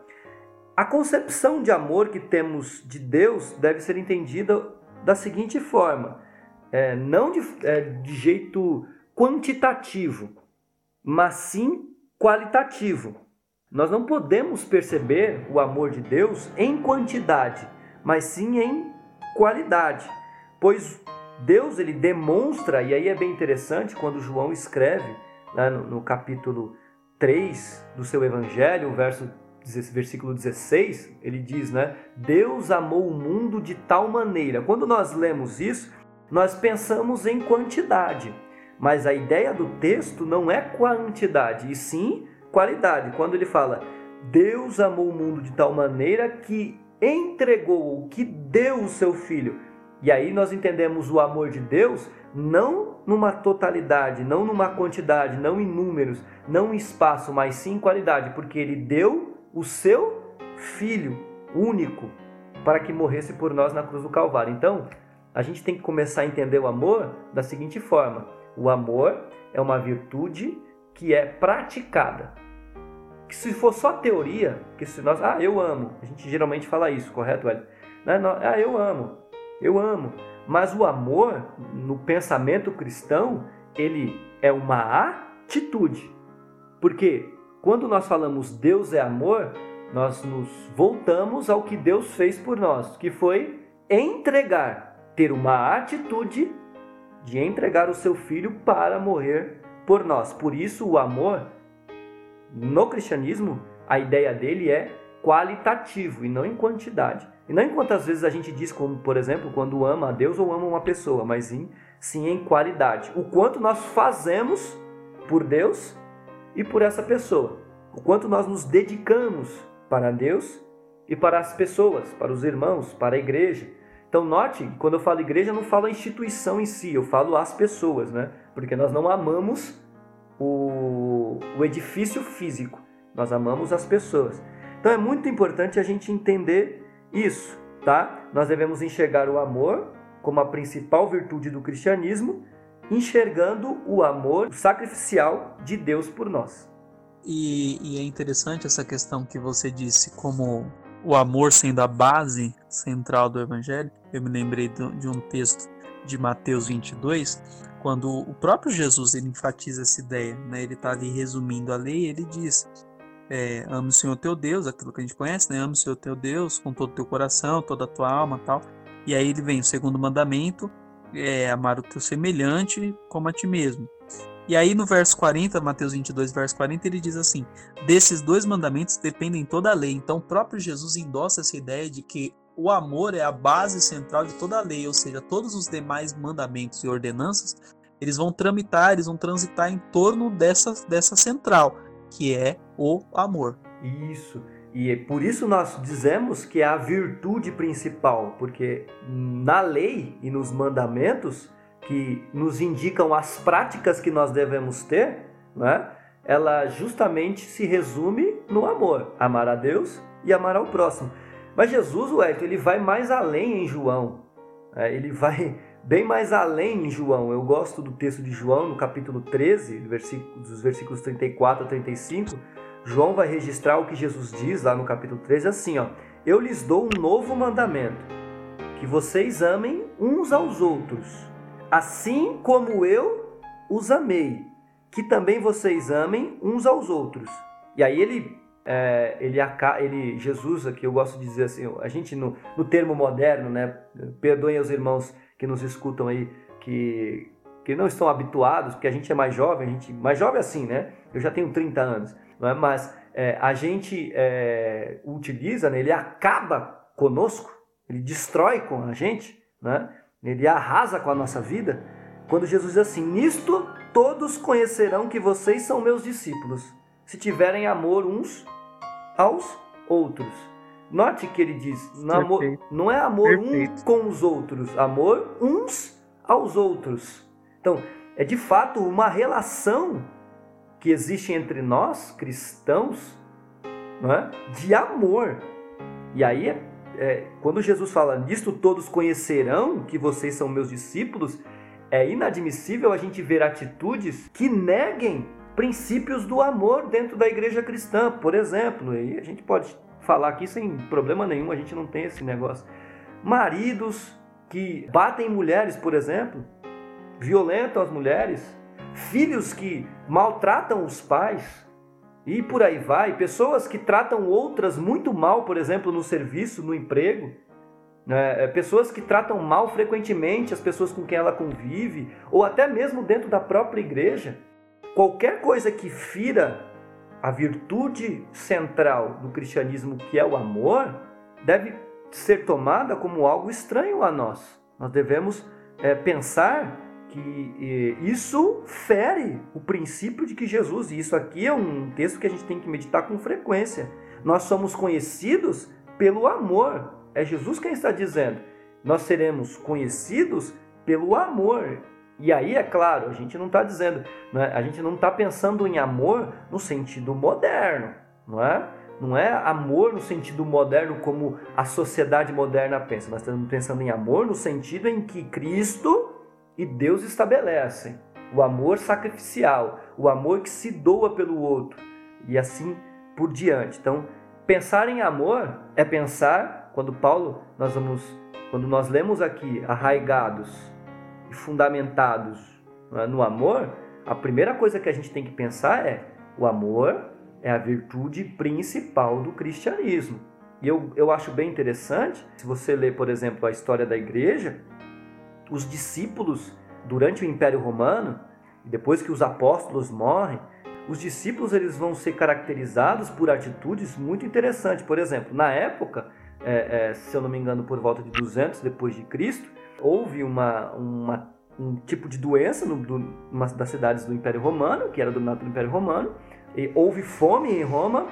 A concepção de amor que temos de Deus deve ser entendida da seguinte forma: é, não de, é, de jeito quantitativo, mas sim qualitativo. Nós não podemos perceber o amor de Deus em quantidade, mas sim em qualidade, pois Deus ele demonstra, e aí é bem interessante quando João escreve né, no, no, capítulo 3 do seu evangelho, verso, versículo 16, ele diz, né? Deus amou o mundo de tal maneira. Quando nós lemos isso, nós pensamos em quantidade, mas a ideia do texto não é quantidade, e sim qualidade. Quando ele fala, Deus amou o mundo de tal maneira que entregou, que deu o seu filho e aí nós entendemos o amor de Deus não numa totalidade, não numa quantidade, não em números, não em espaço, mas sim em qualidade, porque ele deu o seu filho único para que morresse por nós na cruz do Calvário. Então, a gente tem que começar a entender o amor da seguinte forma: o amor é uma virtude que é praticada. que se for só teoria, que se nós, ah, eu amo, a gente geralmente fala isso, correto, Hélio? Né? Ah, eu amo, eu amo. Mas o amor, no pensamento cristão, ele é uma atitude. Porque quando nós falamos Deus é amor, nós nos voltamos ao que Deus fez por nós, que foi entregar, ter uma atitude de entregar o seu filho para morrer por nós. Por isso, o amor no cristianismo, a ideia dele é qualitativo e não em quantidade. E não em quantas vezes a gente diz, como por exemplo, quando ama a Deus ou ama uma pessoa, mas sim, sim em qualidade. O quanto nós fazemos por Deus e por essa pessoa. O quanto nós nos dedicamos para Deus e para as pessoas, para os irmãos, para a igreja. Então note quando eu falo igreja, eu não falo a instituição em si, eu falo as pessoas, né? Porque nós não amamos o, o edifício físico, nós amamos as pessoas. Então é muito importante a gente entender isso, tá? Nós devemos enxergar o amor como a principal virtude do cristianismo, enxergando o amor sacrificial de Deus por nós. E, e, é interessante essa questão que você disse, como o amor sendo a base central do Evangelho. Eu me lembrei de um texto de Mateus 22, quando o próprio Jesus ele enfatiza essa ideia, né? Ele está ali resumindo a lei, ele diz: é, ame o Senhor teu Deus, aquilo que a gente conhece, né? Ame o Senhor teu Deus com todo o teu coração, toda a tua alma, tal. E aí ele vem o segundo mandamento, é amar o teu semelhante como a ti mesmo. E aí no verso 40, Mateus 22, verso 40, ele diz assim: Desses dois mandamentos dependem toda a lei. Então o próprio Jesus endossa essa ideia de que o amor é a base central de toda a lei, ou seja, todos os demais mandamentos e ordenanças, eles vão tramitar, eles vão transitar em torno dessa, dessa central, que é o amor. Isso. E é por isso nós dizemos que é a virtude principal, porque na lei e nos mandamentos que nos indicam as práticas que nós devemos ter, né? ela justamente se resume no amor, amar a Deus e amar ao próximo. Mas Jesus, o ele vai mais além em João. É, ele vai bem mais além em João. Eu gosto do texto de João, no capítulo 13, dos versículos 34 a 35. João vai registrar o que Jesus diz lá no capítulo 13, assim, ó. Eu lhes dou um novo mandamento, que vocês amem uns aos outros, assim como eu os amei, que também vocês amem uns aos outros. E aí ele é, ele, ele, Jesus, aqui eu gosto de dizer assim, a gente no, no termo moderno, né, perdoem os irmãos que nos escutam aí, que, que não estão habituados, porque a gente é mais jovem, a gente, mais jovem assim, né, eu já tenho 30 anos, não é? mas é, a gente é, utiliza, né, ele acaba conosco, ele destrói com a gente, né, ele arrasa com a nossa vida, quando Jesus diz assim, nisto todos conhecerão que vocês são meus discípulos, se tiverem amor uns aos outros. Note que ele diz: não, amor, não é amor Perfeito. um com os outros, amor uns aos outros. Então, é de fato uma relação que existe entre nós, cristãos, não é? de amor. E aí, é, quando Jesus fala nisto, todos conhecerão que vocês são meus discípulos, é inadmissível a gente ver atitudes que neguem princípios do amor dentro da igreja cristã, por exemplo. E a gente pode falar aqui sem problema nenhum, a gente não tem esse negócio. Maridos que batem mulheres, por exemplo, violentam as mulheres, filhos que maltratam os pais, e por aí vai, pessoas que tratam outras muito mal, por exemplo, no serviço, no emprego, né? É, pessoas que tratam mal frequentemente as pessoas com quem ela convive, ou até mesmo dentro da própria igreja. Qualquer coisa que fira a virtude central do cristianismo, que é o amor, deve ser tomada como algo estranho a nós. Nós devemos é, pensar que isso fere o princípio de que Jesus, e isso aqui é um texto que a gente tem que meditar com frequência. Nós somos conhecidos pelo amor. É Jesus quem está dizendo. Nós seremos conhecidos pelo amor. E aí, é claro, a gente não está dizendo, né, a gente não está pensando em amor no sentido moderno, não é? Não é amor no sentido moderno como a sociedade moderna pensa. Nós estamos pensando em amor no sentido em que Cristo e Deus estabelecem. O amor sacrificial, o amor que se doa pelo outro. E assim por diante. Então, pensar em amor é pensar quando Paulo nós vamos quando nós lemos aqui arraigados e fundamentados é, no amor, a primeira coisa que a gente tem que pensar é o amor é a virtude principal do cristianismo. E eu, eu acho bem interessante, se você ler, por exemplo, a história da igreja, os discípulos, durante o Império Romano, depois que os apóstolos morrem, os discípulos eles vão ser caracterizados por atitudes muito interessantes. Por exemplo, na época, é, é, se eu não me engano, por volta de 200 depois de Cristo, houve uma, uma um tipo de doença numa das cidades do Império Romano, que era dominado pelo Império Romano, e houve fome em Roma,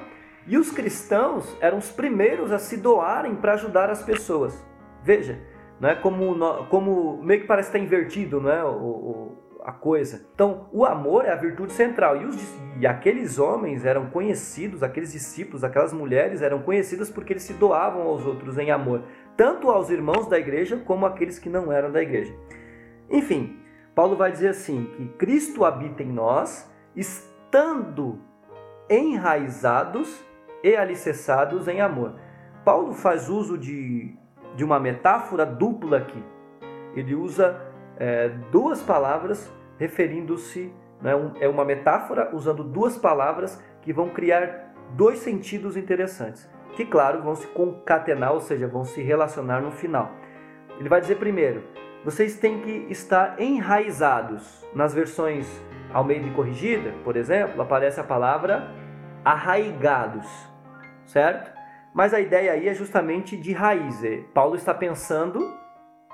e os cristãos eram os primeiros a se doarem para ajudar as pessoas. Veja, não é como, como meio que parece estar invertido, não é o, o, a coisa. Então, o amor é a virtude central. E, os, e aqueles homens eram conhecidos, aqueles discípulos, aquelas mulheres eram conhecidas porque eles se doavam aos outros em amor, tanto aos irmãos da igreja como aqueles que não eram da igreja. Enfim, Paulo vai dizer assim: que Cristo habita em nós, estando enraizados e alicerçados em amor. Paulo faz uso de, de uma metáfora dupla aqui. Ele usa é, duas palavras referindo-se, né, um, é uma metáfora usando duas palavras que vão criar dois sentidos interessantes, que, claro, vão se concatenar, ou seja, vão se relacionar no final. Ele vai dizer primeiro, vocês têm que estar enraizados. Nas versões Almeida e Corrigida, por exemplo, aparece a palavra arraigados, certo? Mas a ideia aí é justamente de raiz. É, Paulo está pensando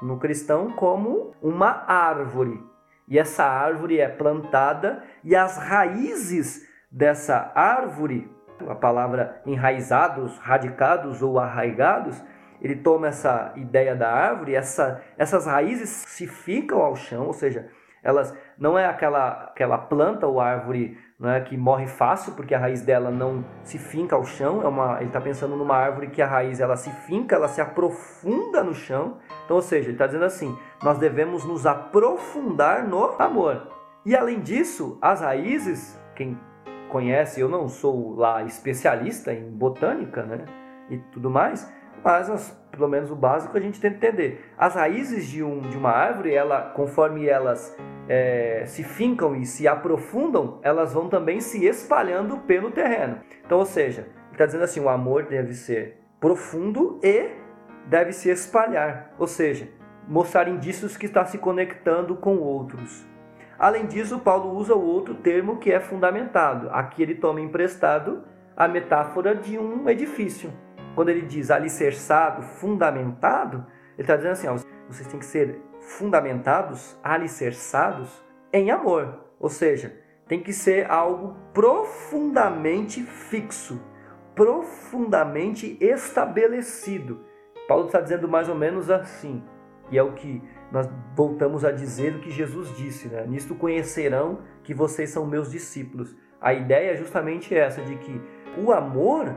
no cristão como uma árvore. E essa árvore é plantada e as raízes dessa árvore, a palavra enraizados, radicados ou arraigados, ele toma essa ideia da árvore, essa, essas raízes se ficam ao chão, ou seja, elas não é aquela, aquela planta ou árvore é, que morre fácil porque a raiz dela não se finca ao chão. É uma, ele está pensando numa árvore que a raiz ela se finca, ela se aprofunda no chão. Então, ou seja, ele está dizendo assim: nós devemos nos aprofundar no amor. E além disso, as raízes, quem conhece, eu não sou lá especialista em botânica, né? E tudo mais, mas as, pelo menos o básico a gente tem que entender. As raízes de, um, de uma árvore, ela, conforme elas é, se fincam e se aprofundam, elas vão também se espalhando pelo terreno. Então, ou seja, está dizendo assim: o amor deve ser profundo e deve se espalhar, ou seja, mostrar indícios que está se conectando com outros. Além disso, Paulo usa o outro termo que é fundamentado. Aqui ele toma emprestado a metáfora de um edifício quando ele diz alicerçado, fundamentado, ele está dizendo assim: ó, vocês têm que ser fundamentados, alicerçados em amor. Ou seja, tem que ser algo profundamente fixo, profundamente estabelecido. Paulo está dizendo mais ou menos assim, e é o que nós voltamos a dizer o que Jesus disse, né? Nisto conhecerão que vocês são meus discípulos. A ideia é justamente essa, de que o amor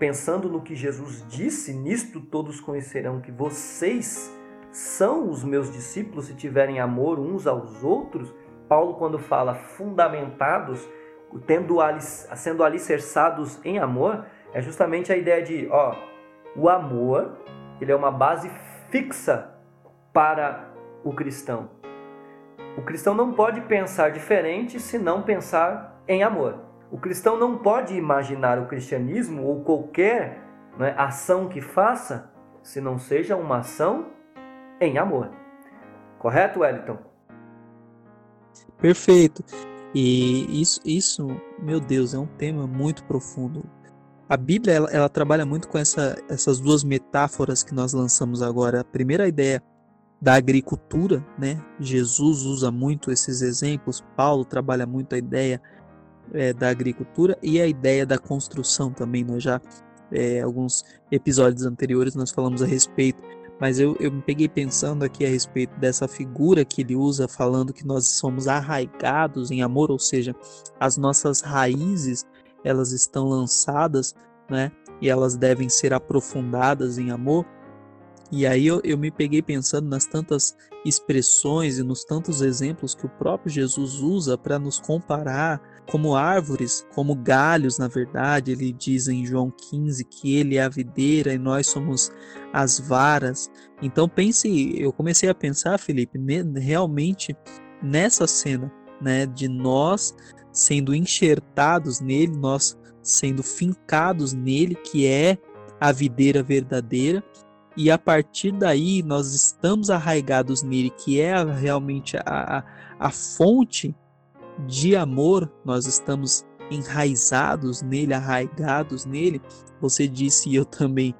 pensando no que Jesus disse, nisto todos conhecerão que vocês são os meus discípulos se tiverem amor uns aos outros. Paulo, quando fala fundamentados, tendo, sendo alicerçados em amor, é justamente a ideia de, ó, o amor, ele é uma base fixa para o cristão. O cristão não pode pensar diferente se não pensar em amor. O cristão não pode imaginar o cristianismo ou qualquer né, ação que faça se não seja uma ação em amor. Correto, Wellington? Perfeito. E isso, isso, meu Deus, é um tema muito profundo. A Bíblia ela, ela trabalha muito com essa, essas duas metáforas que nós lançamos agora. A primeira ideia da agricultura, né? Jesus usa muito esses exemplos. Paulo trabalha muito a ideia é, da agricultura e a ideia da construção também. Nós já, é, alguns episódios anteriores, nós falamos a respeito, mas eu, eu me peguei pensando aqui a respeito dessa figura que ele usa, falando que nós somos arraigados em amor, ou seja, as nossas raízes elas estão lançadas, né? E elas devem ser aprofundadas em amor. E aí eu, eu me peguei pensando nas tantas expressões e nos tantos exemplos que o próprio Jesus usa para nos comparar como árvores, como galhos, na verdade. Ele diz em João 15 que ele é a videira e nós somos as varas. Então pense, eu comecei a pensar, Felipe, realmente nessa cena, né, de nós sendo enxertados nele, nós sendo fincados nele, que é a videira verdadeira, e a partir daí nós estamos arraigados nele, que é realmente a, a, fonte de amor, nós estamos enraizados nele, arraigados nele. Você disse, e eu também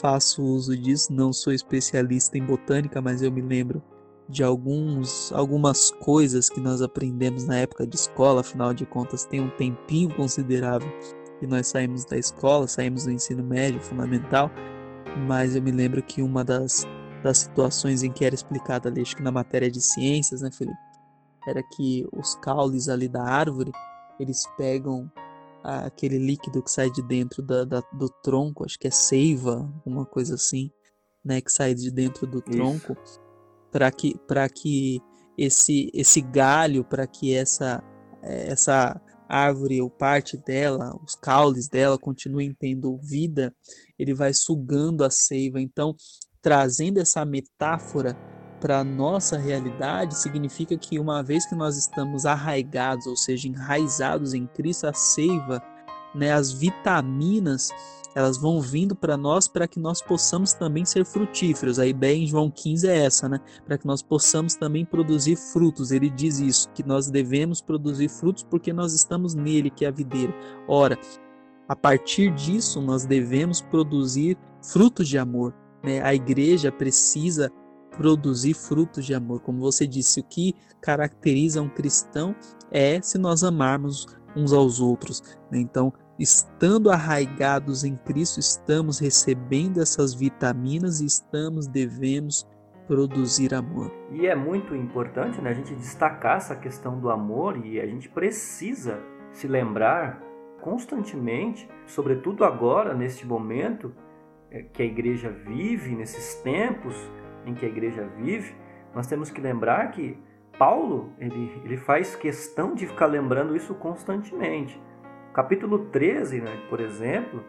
faço uso disso, não sou especialista em botânica, mas eu me lembro de alguns algumas coisas que nós aprendemos na época de escola, afinal de contas tem um tempinho considerável que nós saímos da escola, saímos do ensino médio fundamental, mas eu me lembro que uma das, das situações em que era explicada ali, acho que na matéria de ciências, né, Felipe, era que os caules ali da árvore, eles pegam aquele líquido que sai de dentro da, da, do tronco, acho que é seiva, uma coisa assim, né, que sai de dentro do tronco, para que, que esse, esse galho, para que essa, essa árvore ou parte dela, os caules dela continuem tendo vida, ele vai sugando a seiva. Então, trazendo essa metáfora para a nossa realidade, significa que uma vez que nós estamos arraigados, ou seja, enraizados em Cristo, a seiva, né, as vitaminas elas vão vindo para nós para que nós possamos também ser frutíferos. A ideia em João 15 é essa, né? Para que nós possamos também produzir frutos. Ele diz isso, que nós devemos produzir frutos porque nós estamos nele, que é a videira. Ora, a partir disso, nós devemos produzir frutos de amor. Né? A igreja precisa produzir frutos de amor. Como você disse, o que caracteriza um cristão é se nós amarmos uns aos outros. Né? Então, estando arraigados em Cristo, estamos recebendo essas vitaminas e estamos, devemos produzir amor. E é muito importante né, a gente destacar essa questão do amor e a gente precisa se lembrar constantemente, sobretudo agora, neste momento é, que a igreja vive, nesses tempos em que a igreja vive, nós temos que lembrar que Paulo ele, ele faz questão de ficar lembrando isso constantemente. Capítulo 13, né, por exemplo,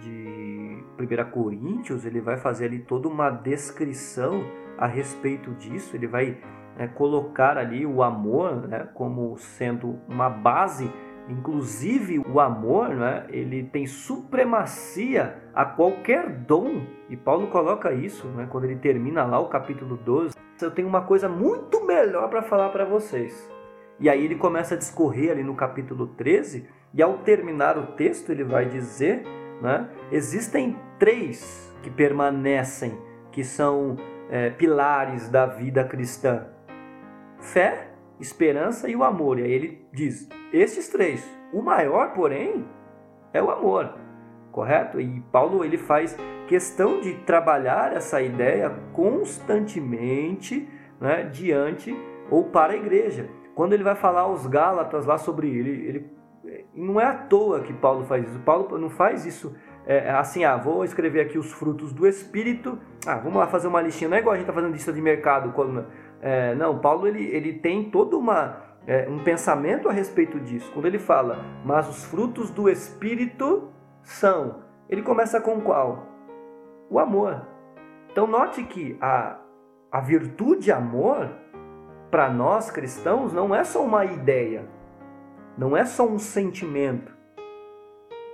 de 1 Coríntios, ele vai fazer ali toda uma descrição a respeito disso, ele vai né, colocar ali o amor né, como sendo uma base, inclusive o amor, né, ele tem supremacia a qualquer dom, e Paulo coloca isso né, quando ele termina lá o capítulo 12. Eu tenho uma coisa muito melhor para falar para vocês. E aí ele começa a discorrer ali no capítulo 13 e ao terminar o texto, ele vai dizer: né, existem três que permanecem, que são é, pilares da vida cristã: fé, esperança e o amor. E aí ele diz: esses três. O maior, porém, é o amor, correto? E Paulo ele faz questão de trabalhar essa ideia constantemente né, diante ou para a igreja. Quando ele vai falar aos Gálatas lá sobre ele, ele não é à toa que Paulo faz isso. Paulo não faz isso é, assim, ah, vou escrever aqui os frutos do Espírito. Ah, vamos lá fazer uma listinha. Não é igual a gente está fazendo lista de mercado. Quando, é, não, Paulo ele, ele tem todo uma, é, um pensamento a respeito disso. Quando ele fala, mas os frutos do Espírito são. Ele começa com qual? O amor. Então note que a, a virtude amor, para nós cristãos, não é só uma ideia não é só um sentimento.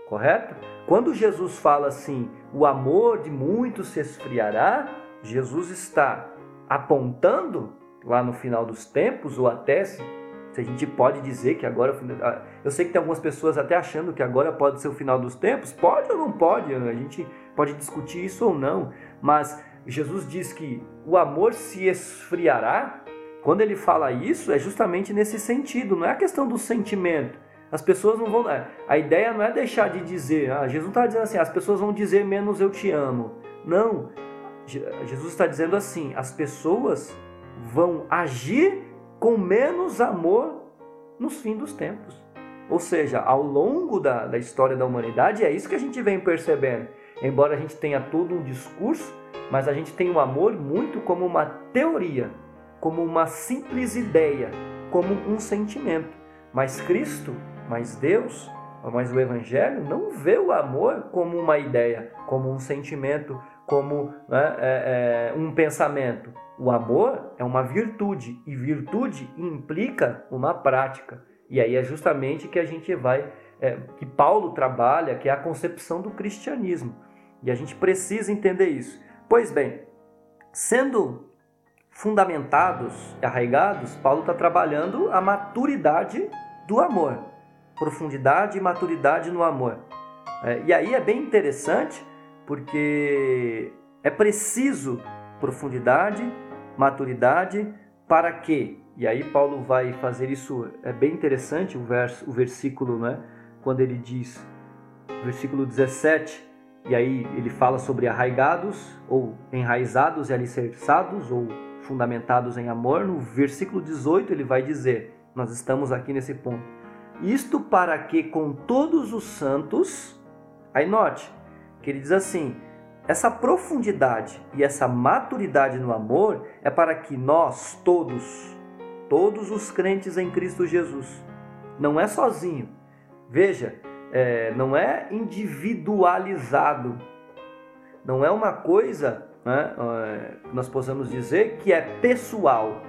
Correto? Quando Jesus fala assim, o amor de muitos se esfriará, Jesus está apontando lá no final dos tempos, ou até se, se a gente pode dizer que agora. Ah, eu sei que tem algumas pessoas até achando que agora pode ser o final dos tempos. Pode ou não pode? A gente pode discutir isso ou não. Mas Jesus diz que o amor se esfriará quando ele fala isso, é justamente nesse sentido, não é a questão do sentimento. As pessoas não vão. A ideia não é deixar de dizer, ah, Jesus está dizendo assim, as pessoas vão dizer menos eu te amo. Não. Jesus está dizendo assim, as pessoas vão agir com menos amor nos fins dos tempos. Ou seja, ao longo da, da história da humanidade, é isso que a gente vem percebendo. Embora a gente tenha todo um discurso, mas a gente tem o amor muito como uma teoria, como uma simples ideia, como um sentimento. Mas Cristo, mas Deus, mas o Evangelho não vê o amor como uma ideia, como um sentimento, como né, é, é, um pensamento. O amor é uma virtude e virtude implica uma prática. E aí é justamente que a gente vai, é, que Paulo trabalha, que é a concepção do cristianismo. E a gente precisa entender isso. Pois bem, sendo fundamentados, arraigados, Paulo está trabalhando a maturidade do amor, profundidade e maturidade no amor. É, e aí é bem interessante porque é preciso profundidade, maturidade para que, e aí Paulo vai fazer isso, é bem interessante o, verso, o versículo, né? quando ele diz, versículo 17, e aí ele fala sobre arraigados, ou enraizados e alicerçados, ou fundamentados em amor. No versículo 18 ele vai dizer, nós estamos aqui nesse ponto, isto para que com todos os santos, aí note, que ele diz assim, essa profundidade e essa maturidade no amor é para que nós todos, todos os crentes em Cristo Jesus, não é sozinho. Veja, é, não é individualizado, não é uma coisa, né, é, nós possamos dizer que é pessoal.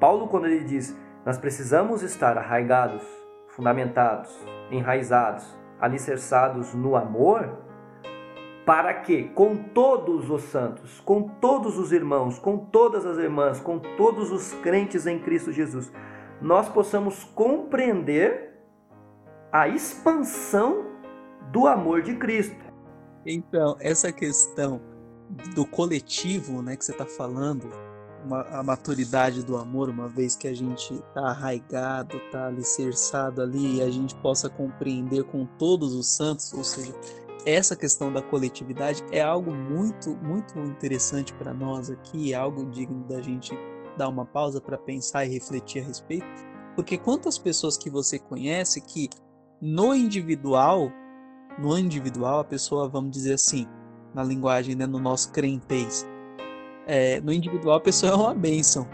Paulo, quando ele diz, nós precisamos estar arraigados, fundamentados, enraizados, alicerçados no amor, para que com todos os santos, com todos os irmãos, com todas as irmãs, com todos os crentes em Cristo Jesus, nós possamos compreender a expansão do amor de Cristo. Então, essa questão do coletivo, né, que você está falando, uma, a maturidade do amor, uma vez que a gente está arraigado, está alicerçado ali, e a gente possa compreender com todos os santos, ou seja, essa questão da coletividade é algo muito, muito interessante para nós aqui, é algo digno da gente dar uma pausa para pensar e refletir a respeito, porque quantas pessoas que você conhece que no individual, no individual a pessoa, vamos dizer assim, na linguagem, né, no nosso crentez, é, no individual a pessoa é uma bênção.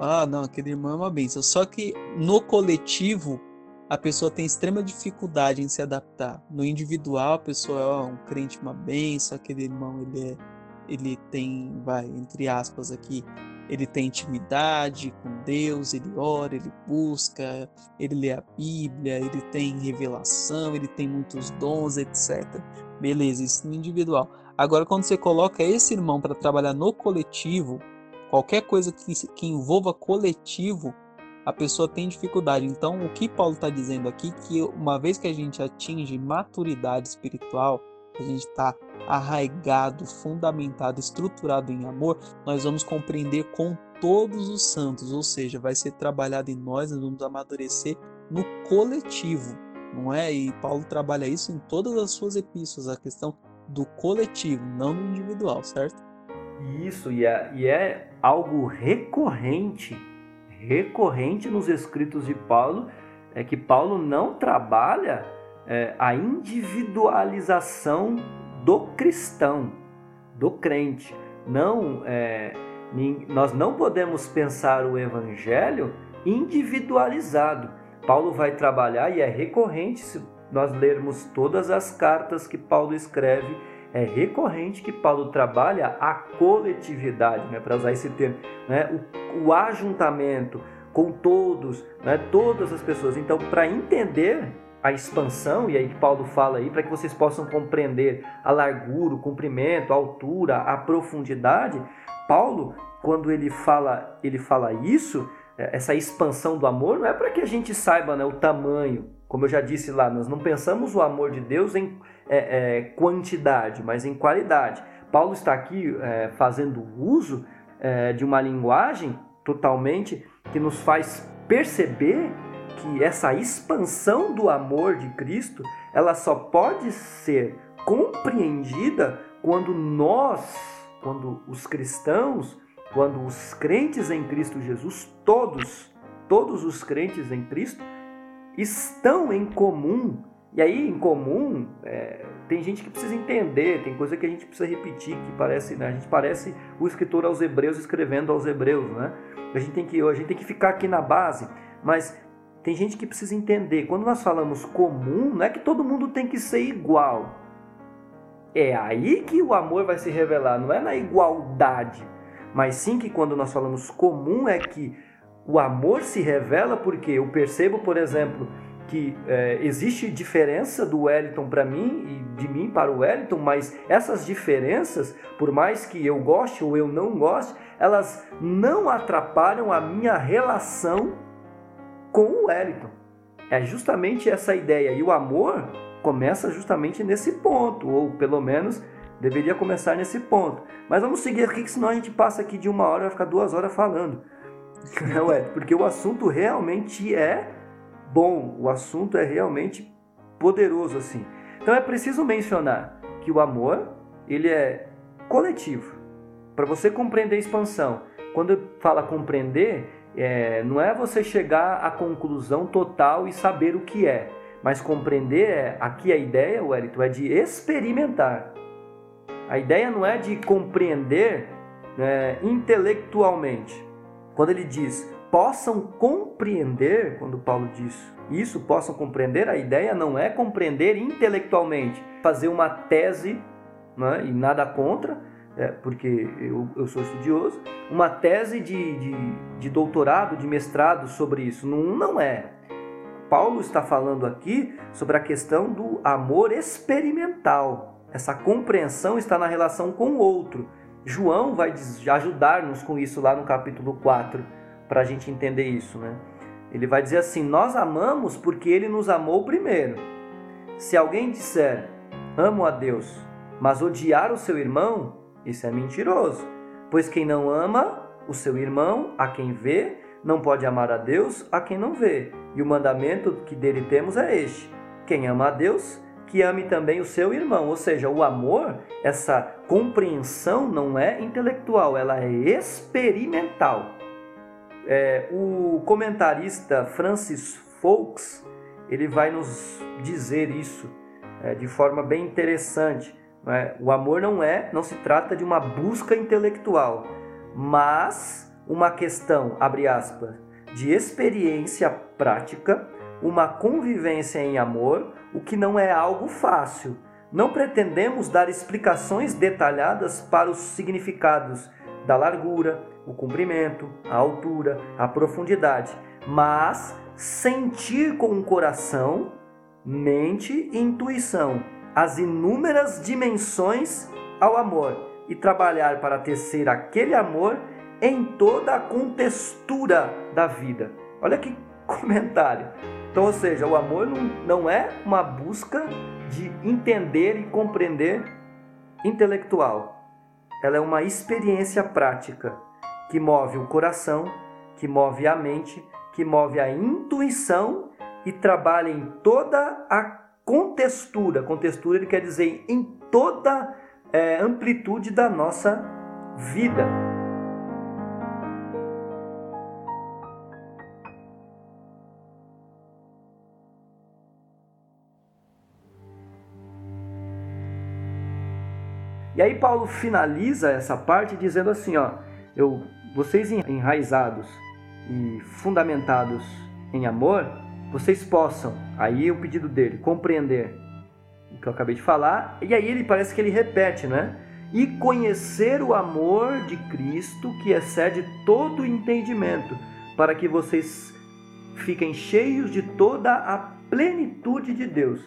Ah, não, aquele irmão é uma bênção. Só que no coletivo a pessoa tem extrema dificuldade em se adaptar. No individual, a pessoa é um crente, uma benção, aquele irmão, ele é, ele tem, vai, entre aspas aqui, ele tem intimidade com Deus, ele ora, ele busca, ele lê a Bíblia, ele tem revelação, ele tem muitos dons, etc. Beleza, isso no individual. Agora, quando você coloca esse irmão para trabalhar no coletivo, qualquer coisa que, que envolva coletivo, a pessoa tem dificuldade. Então, o que Paulo está dizendo aqui que uma vez que a gente atinge maturidade espiritual, a gente está arraigado, fundamentado, estruturado em amor, nós vamos compreender com todos os santos, ou seja, vai ser trabalhado em nós, nós vamos amadurecer no coletivo, não é? E Paulo trabalha isso em todas as suas epístolas, a questão do coletivo, não do individual, certo? Isso, e é, e é algo recorrente recorrente nos escritos de Paulo é que Paulo não trabalha é, a individualização do cristão, do crente. Não, é, nós não podemos pensar o evangelho individualizado. Paulo vai trabalhar e é recorrente nós lermos todas as cartas que Paulo escreve é recorrente que Paulo trabalha a coletividade, né, para usar esse termo, né, o, o ajuntamento com todos, né, todas as pessoas. Então, para entender a expansão, e aí que Paulo fala aí, para que vocês possam compreender a largura, o comprimento, a altura, a profundidade, Paulo, quando ele fala, ele fala isso, é, essa expansão do amor, não é para que a gente saiba né, o tamanho, como eu já disse lá, nós não pensamos o amor de Deus em é, é, quantidade, mas em qualidade. Paulo está aqui é, fazendo uso é, de uma linguagem totalmente que nos faz perceber que essa expansão do amor de Cristo ela só pode ser compreendida quando nós, quando os cristãos, quando os crentes em Cristo Jesus, todos, todos os crentes em Cristo, estão em comum E aí, em comum, é, tem gente que precisa entender, tem coisa que a gente precisa repetir, que parece, né? A gente parece o escritor aos hebreus escrevendo aos hebreus, né? A gente tem que, a gente tem que ficar aqui na base, mas tem gente que precisa entender. Quando nós falamos comum, não é que todo mundo tem que ser igual. É aí que o amor vai se revelar, não é na igualdade, mas sim que quando nós falamos comum é que o amor se revela porque eu percebo, por exemplo, que é, existe diferença do Wellington para mim e de mim para o Wellington, mas essas diferenças, por mais que eu goste ou eu não goste, elas não atrapalham a minha relação com o Wellington. É justamente essa ideia. E o amor começa justamente nesse ponto, ou pelo menos deveria começar nesse ponto. Mas vamos seguir aqui, que senão a gente passa aqui de uma hora e vai ficar duas horas falando. Não é? Porque o assunto realmente é bom, o assunto é realmente poderoso assim. Então é preciso mencionar que o amor ele é coletivo. Para você compreender a expansão, quando fala compreender, é, não é você chegar à conclusão total e saber o que é, mas compreender é aqui a ideia, Wellington, é de experimentar. A ideia não é de compreender né, intelectualmente. Quando ele diz possam compreender, quando Paulo diz isso, possam compreender, a ideia não é compreender intelectualmente, fazer uma tese, né, e nada contra, é, porque eu, eu, sou estudioso, uma tese de, de, de, doutorado, de mestrado sobre isso. Não, não é. Paulo está falando aqui sobre a questão do amor experimental. Essa compreensão está na relação com o outro. João vai ajudar-nos com isso lá no capítulo 4 para a gente entender isso, né? Ele vai dizer assim: Nós amamos porque Ele nos amou primeiro. Se alguém disser amo a Deus, mas odiar o seu irmão, isso é mentiroso. Pois quem não ama o seu irmão, a quem vê, não pode amar a Deus a quem não vê. E o mandamento que dele temos é este: quem ama a Deus, que ame também o seu irmão. Ou seja, o amor, essa compreensão não é intelectual, ela é experimental. É, o comentarista Francis Fawkes ele vai nos dizer isso é, de forma bem interessante. É? O amor não é, não se trata de uma busca intelectual, mas uma questão, abre aspas, de experiência prática, uma convivência em amor, o que não é algo fácil. Não pretendemos dar explicações detalhadas para os significados da largura, o comprimento, a altura, a profundidade, mas sentir com o coração, mente e intuição as inúmeras dimensões ao amor e trabalhar para tecer aquele amor em toda a contextura da vida. Olha que comentário. Então, ou seja, o amor não, não é uma busca de entender e compreender intelectual. Ela é uma experiência prática que move o coração, que move a mente, que move a intuição e trabalha em toda a contextura. Contextura ele quer dizer em toda é, amplitude da nossa vida. E aí Paulo finaliza essa parte dizendo assim, ó, eu vocês enraizados e fundamentados em amor, vocês possam, aí é o pedido dele, compreender o que eu acabei de falar, e aí ele parece que ele repete, né? E conhecer o amor de Cristo que excede todo entendimento, para que vocês fiquem cheios de toda a plenitude de Deus.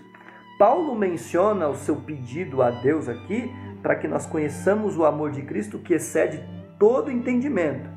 Paulo menciona o seu pedido a Deus aqui para que nós conheçamos o amor de Cristo que excede todo entendimento.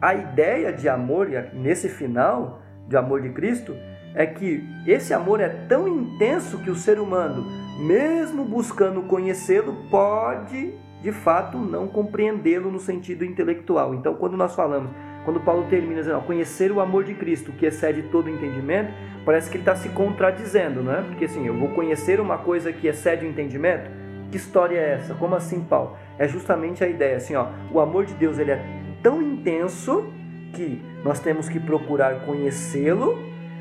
A ideia de amor, nesse final, de amor de Cristo, é que esse amor é tão intenso que o ser humano, mesmo buscando conhecê-lo, pode de fato não compreendê-lo no sentido intelectual. Então, quando nós falamos, quando Paulo termina dizendo conhecer o amor de Cristo, que excede todo entendimento, parece que ele está se contradizendo, não é? Porque assim, eu vou conhecer uma coisa que excede o entendimento. Que história é essa? Como assim, Paulo? É justamente a ideia, assim, ó, o amor de Deus ele é tão intenso que nós temos que procurar conhecê-lo,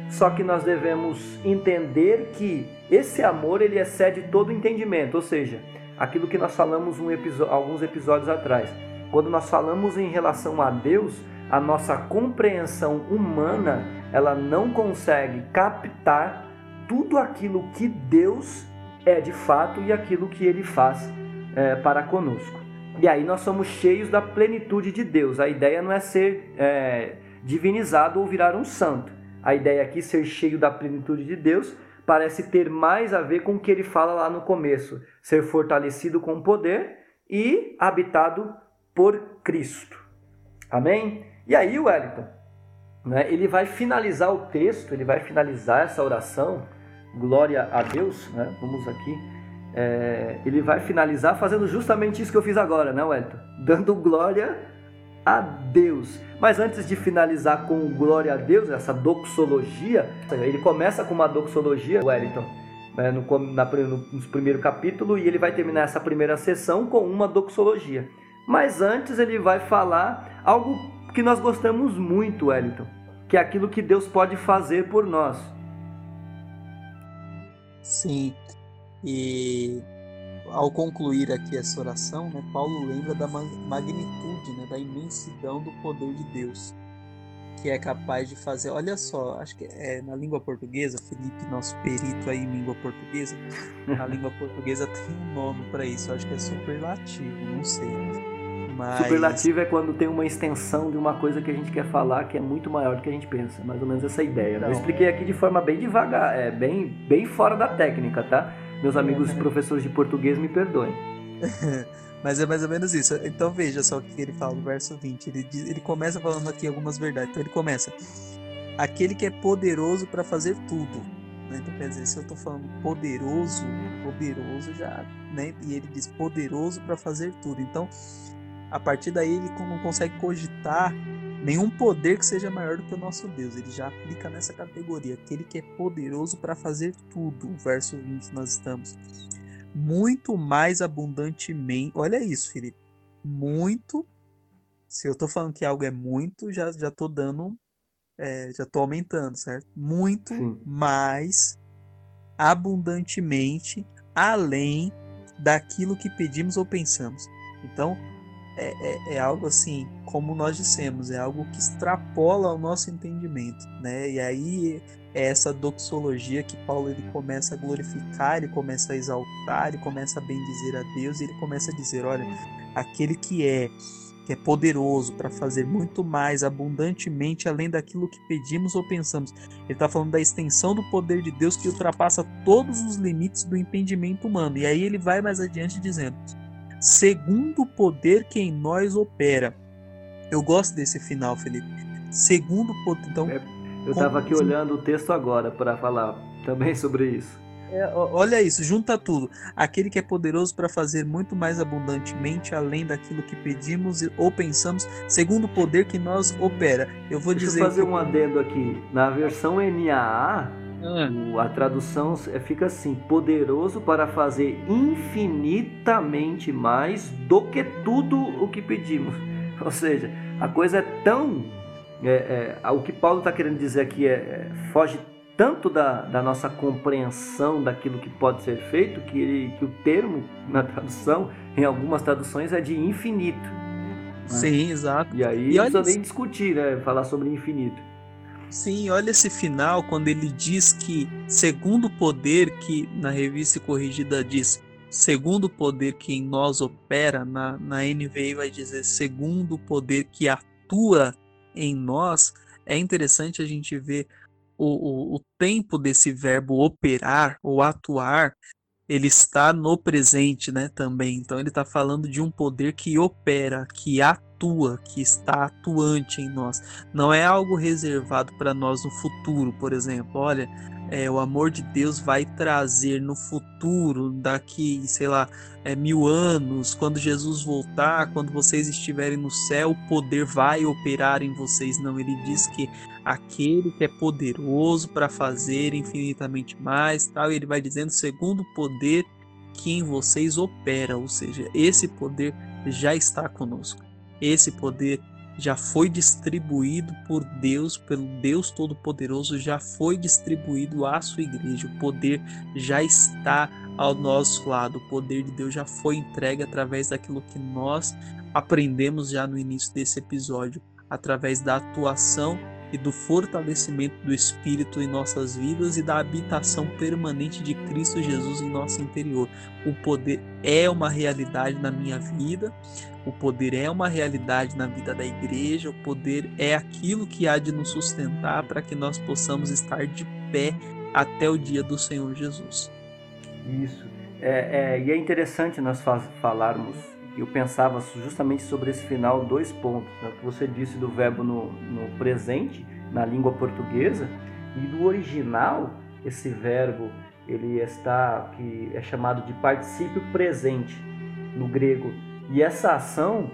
só que nós devemos entender que esse amor ele excede todo entendimento, ou seja, aquilo que nós falamos um alguns episódios atrás. Quando nós falamos em relação a Deus, a nossa compreensão humana ela não consegue captar tudo aquilo que Deus é de fato e aquilo que Ele faz é, para conosco. E aí nós somos cheios da plenitude de Deus. A ideia não é ser é, divinizado ou virar um santo. A ideia aqui, ser cheio da plenitude de Deus, parece ter mais a ver com o que ele fala lá no começo: ser fortalecido com poder e habitado por Cristo. Amém? E aí, Wellington, né, ele vai finalizar o texto, ele vai finalizar essa oração, glória a Deus, né? vamos aqui é, ele vai finalizar fazendo justamente isso que eu fiz agora, né, Wellington? Dando glória a Deus. Mas antes de finalizar com glória a Deus, essa doxologia, ele começa com uma doxologia, Wellington, né, no, na, no, no primeiro capítulo, e ele vai terminar essa primeira sessão com uma doxologia. Mas antes ele vai falar algo que nós gostamos muito, Wellington, que é aquilo que Deus pode fazer por nós. Sim, e ao concluir aqui essa oração, né, Paulo lembra da magnitude, né, da imensidão do poder de Deus, que é capaz de fazer. Olha só, acho que é na língua portuguesa, Felipe, nosso perito aí em língua portuguesa, na língua portuguesa tem um nome para isso, acho que é superlativo, não sei. Mas... Superlativo é quando tem uma extensão de uma coisa que a gente quer falar que é muito maior do que a gente pensa. Mais ou menos essa ideia. Né? Eu expliquei aqui de forma bem devagar, é bem, bem fora da técnica, tá? Meus amigos professores de português me perdoem. Mas é mais ou menos isso. Então veja só o que ele fala no verso 20. Ele, ele começa falando aqui algumas verdades. Então ele começa: Aquele que é poderoso para fazer tudo. Né? Então quer dizer, se eu estou falando poderoso, poderoso já. Né? E ele diz poderoso para fazer tudo. Então a partir daí ele não consegue cogitar nenhum poder que seja maior do que o nosso Deus. Ele já aplica nessa categoria, aquele que é poderoso para fazer tudo. Verso 20 nós estamos. Muito mais abundantemente. Olha isso, Felipe. Muito. Se eu estou falando que algo é muito, já já tô dando é, já tô aumentando, certo? Muito Sim. mais abundantemente além daquilo que pedimos ou pensamos. Então, é, é, é, algo assim, como nós dissemos, é algo que extrapola o nosso entendimento, né? E aí é essa doxologia que Paulo ele começa a glorificar, ele começa a exaltar, ele começa a bendizer a Deus, e ele começa a dizer, olha, aquele que é que é poderoso para fazer muito mais abundantemente além daquilo que pedimos ou pensamos. Ele está falando da extensão do poder de Deus que ultrapassa todos os limites do entendimento humano. E aí ele vai mais adiante dizendo: segundo o poder que em nós opera. Eu gosto desse final, Felipe. Segundo o poder. Então, é, eu estava aqui olhando o texto agora para falar também sobre isso. É, olha isso, junta tudo. Aquele que é poderoso para fazer muito mais abundantemente, além daquilo que pedimos ou pensamos, segundo o poder que nós opera. Eu vou Deixa dizer. Eu fazer que... um adendo aqui. Na versão NAA, A tradução é, fica assim: poderoso para fazer infinitamente mais do que tudo o que pedimos. Ou seja, a coisa é tão. É, é, o que Paulo está querendo dizer aqui é, é, foge tanto da, da, nossa compreensão daquilo que pode ser feito que, ele, que o termo na tradução, em algumas traduções, é de infinito. Né? Sim, exato. E aí e não precisa nem discutir, né? Falar sobre infinito. Sim, olha esse final quando ele diz que, segundo o poder que na revista corrigida diz, segundo o poder que em nós opera, na, na NVI vai dizer segundo o poder que atua em nós. É interessante a gente ver o, o, o tempo desse verbo operar ou atuar, ele está no presente, né, também. Então ele está falando de um poder que opera, que atua atua, que está atuante em nós. Não é algo reservado para nós no futuro, por exemplo. Olha, é, o amor de Deus vai trazer no futuro, daqui, sei lá, é, mil anos, quando Jesus voltar, quando vocês estiverem no céu, o poder vai operar em vocês. Não, ele diz que aquele que é poderoso para fazer infinitamente mais, tal, ele vai dizendo segundo o poder que em vocês opera, ou seja, esse poder já está conosco. Esse poder já foi distribuído por Deus, pelo Deus Todo-Poderoso, já foi distribuído à sua igreja. O poder já está ao nosso lado. O poder de Deus já foi entregue através daquilo que nós aprendemos já no início desse episódio, através da atuação e do fortalecimento do Espírito em nossas vidas e da habitação permanente de Cristo Jesus em nosso interior. O poder é uma realidade na minha vida, o poder é uma realidade na vida da igreja, o poder é aquilo que há de nos sustentar para que nós possamos estar de pé até o dia do Senhor Jesus. Isso. É, é, e é interessante nós falarmos eu pensava justamente sobre esse final dois pontos. Né? que você disse do verbo no, no presente, na língua portuguesa, e do original, esse verbo ele está que é chamado de particípio presente no grego. E essa ação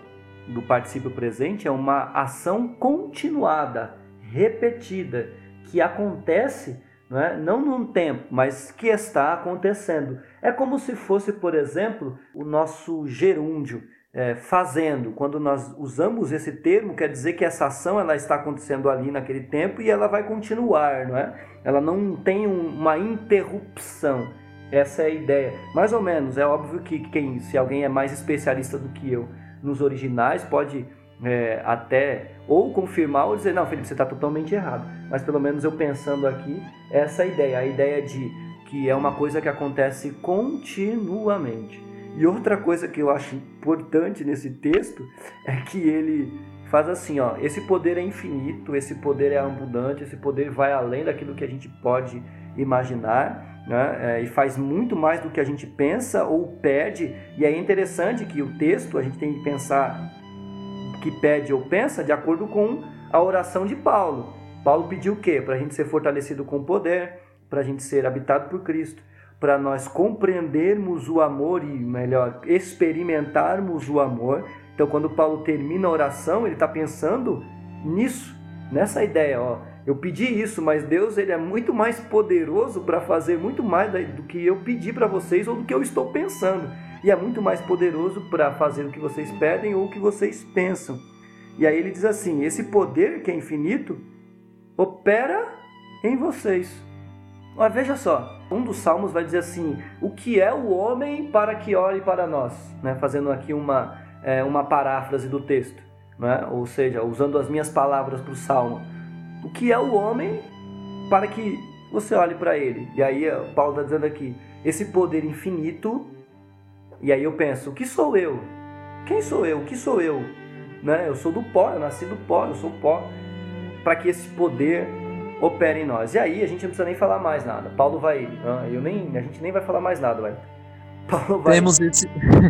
do particípio presente é uma ação continuada, repetida, que acontece não, é? não num tempo, mas que está acontecendo. É como se fosse, por exemplo, o nosso gerúndio. É, fazendo, quando nós usamos esse termo, quer dizer que essa ação ela está acontecendo ali naquele tempo e ela vai continuar, não é? Ela não tem um, uma interrupção. Essa é a ideia. Mais ou menos, é óbvio que quem, se alguém é mais especialista do que eu nos originais, pode é, até ou confirmar ou dizer, não, Felipe, você está totalmente errado. Mas pelo menos eu pensando aqui, essa é a ideia, a ideia de que é uma coisa que acontece continuamente. E outra coisa que eu acho importante nesse texto é que ele faz assim, ó, esse poder é infinito, esse poder é abundante, esse poder vai além daquilo que a gente pode imaginar, né? É, e faz muito mais do que a gente pensa ou pede. E é interessante que o texto a gente tem que pensar que pede ou pensa de acordo com a oração de Paulo. Paulo pediu o quê? Para a gente ser fortalecido com poder, para a gente ser habitado por Cristo, para nós compreendermos o amor e, melhor, experimentarmos o amor. Então, quando Paulo termina a oração, ele está pensando nisso, nessa ideia. Ó, eu pedi isso, mas Deus ele é muito mais poderoso para fazer muito mais do que eu pedi para vocês ou do que eu estou pensando e é muito mais poderoso para fazer o que vocês pedem ou o que vocês pensam. E aí ele diz assim: esse poder que é infinito opera em vocês. Mas veja só, um dos salmos vai dizer assim: o que é o homem para que olhe para nós? Né? Fazendo aqui uma, é, uma paráfrase do texto, né? ou seja, usando as minhas palavras para o salmo. O que é o homem para que você olhe para ele? E aí Paulo está dizendo aqui: esse poder infinito e aí eu penso, o que sou eu? Quem sou eu? O que sou eu? Né? Eu sou do pó, eu nasci do pó, eu sou pó. Para que esse poder opere em nós. E aí a gente não precisa nem falar mais nada. Paulo vai, ah, eu nem, a gente nem vai falar mais nada, vai. Paulo vai. Temos esse,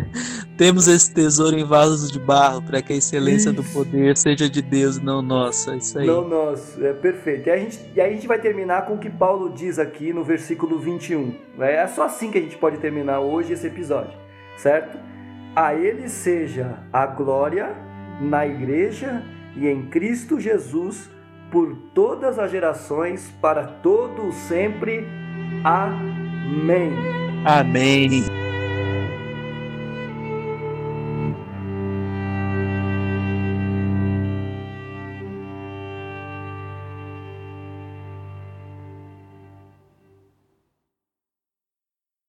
temos esse tesouro em vasos de barro para que a excelência isso. do poder seja de Deus, não nossa. Isso aí. Não nosso, é perfeito. E, a gente, e aí a gente vai terminar com o que Paulo diz aqui no versículo 21. É só assim que a gente pode terminar hoje esse episódio certo? A Ele seja a glória na Igreja e em Cristo Jesus por todas as gerações, para todos sempre. Amém. Amém.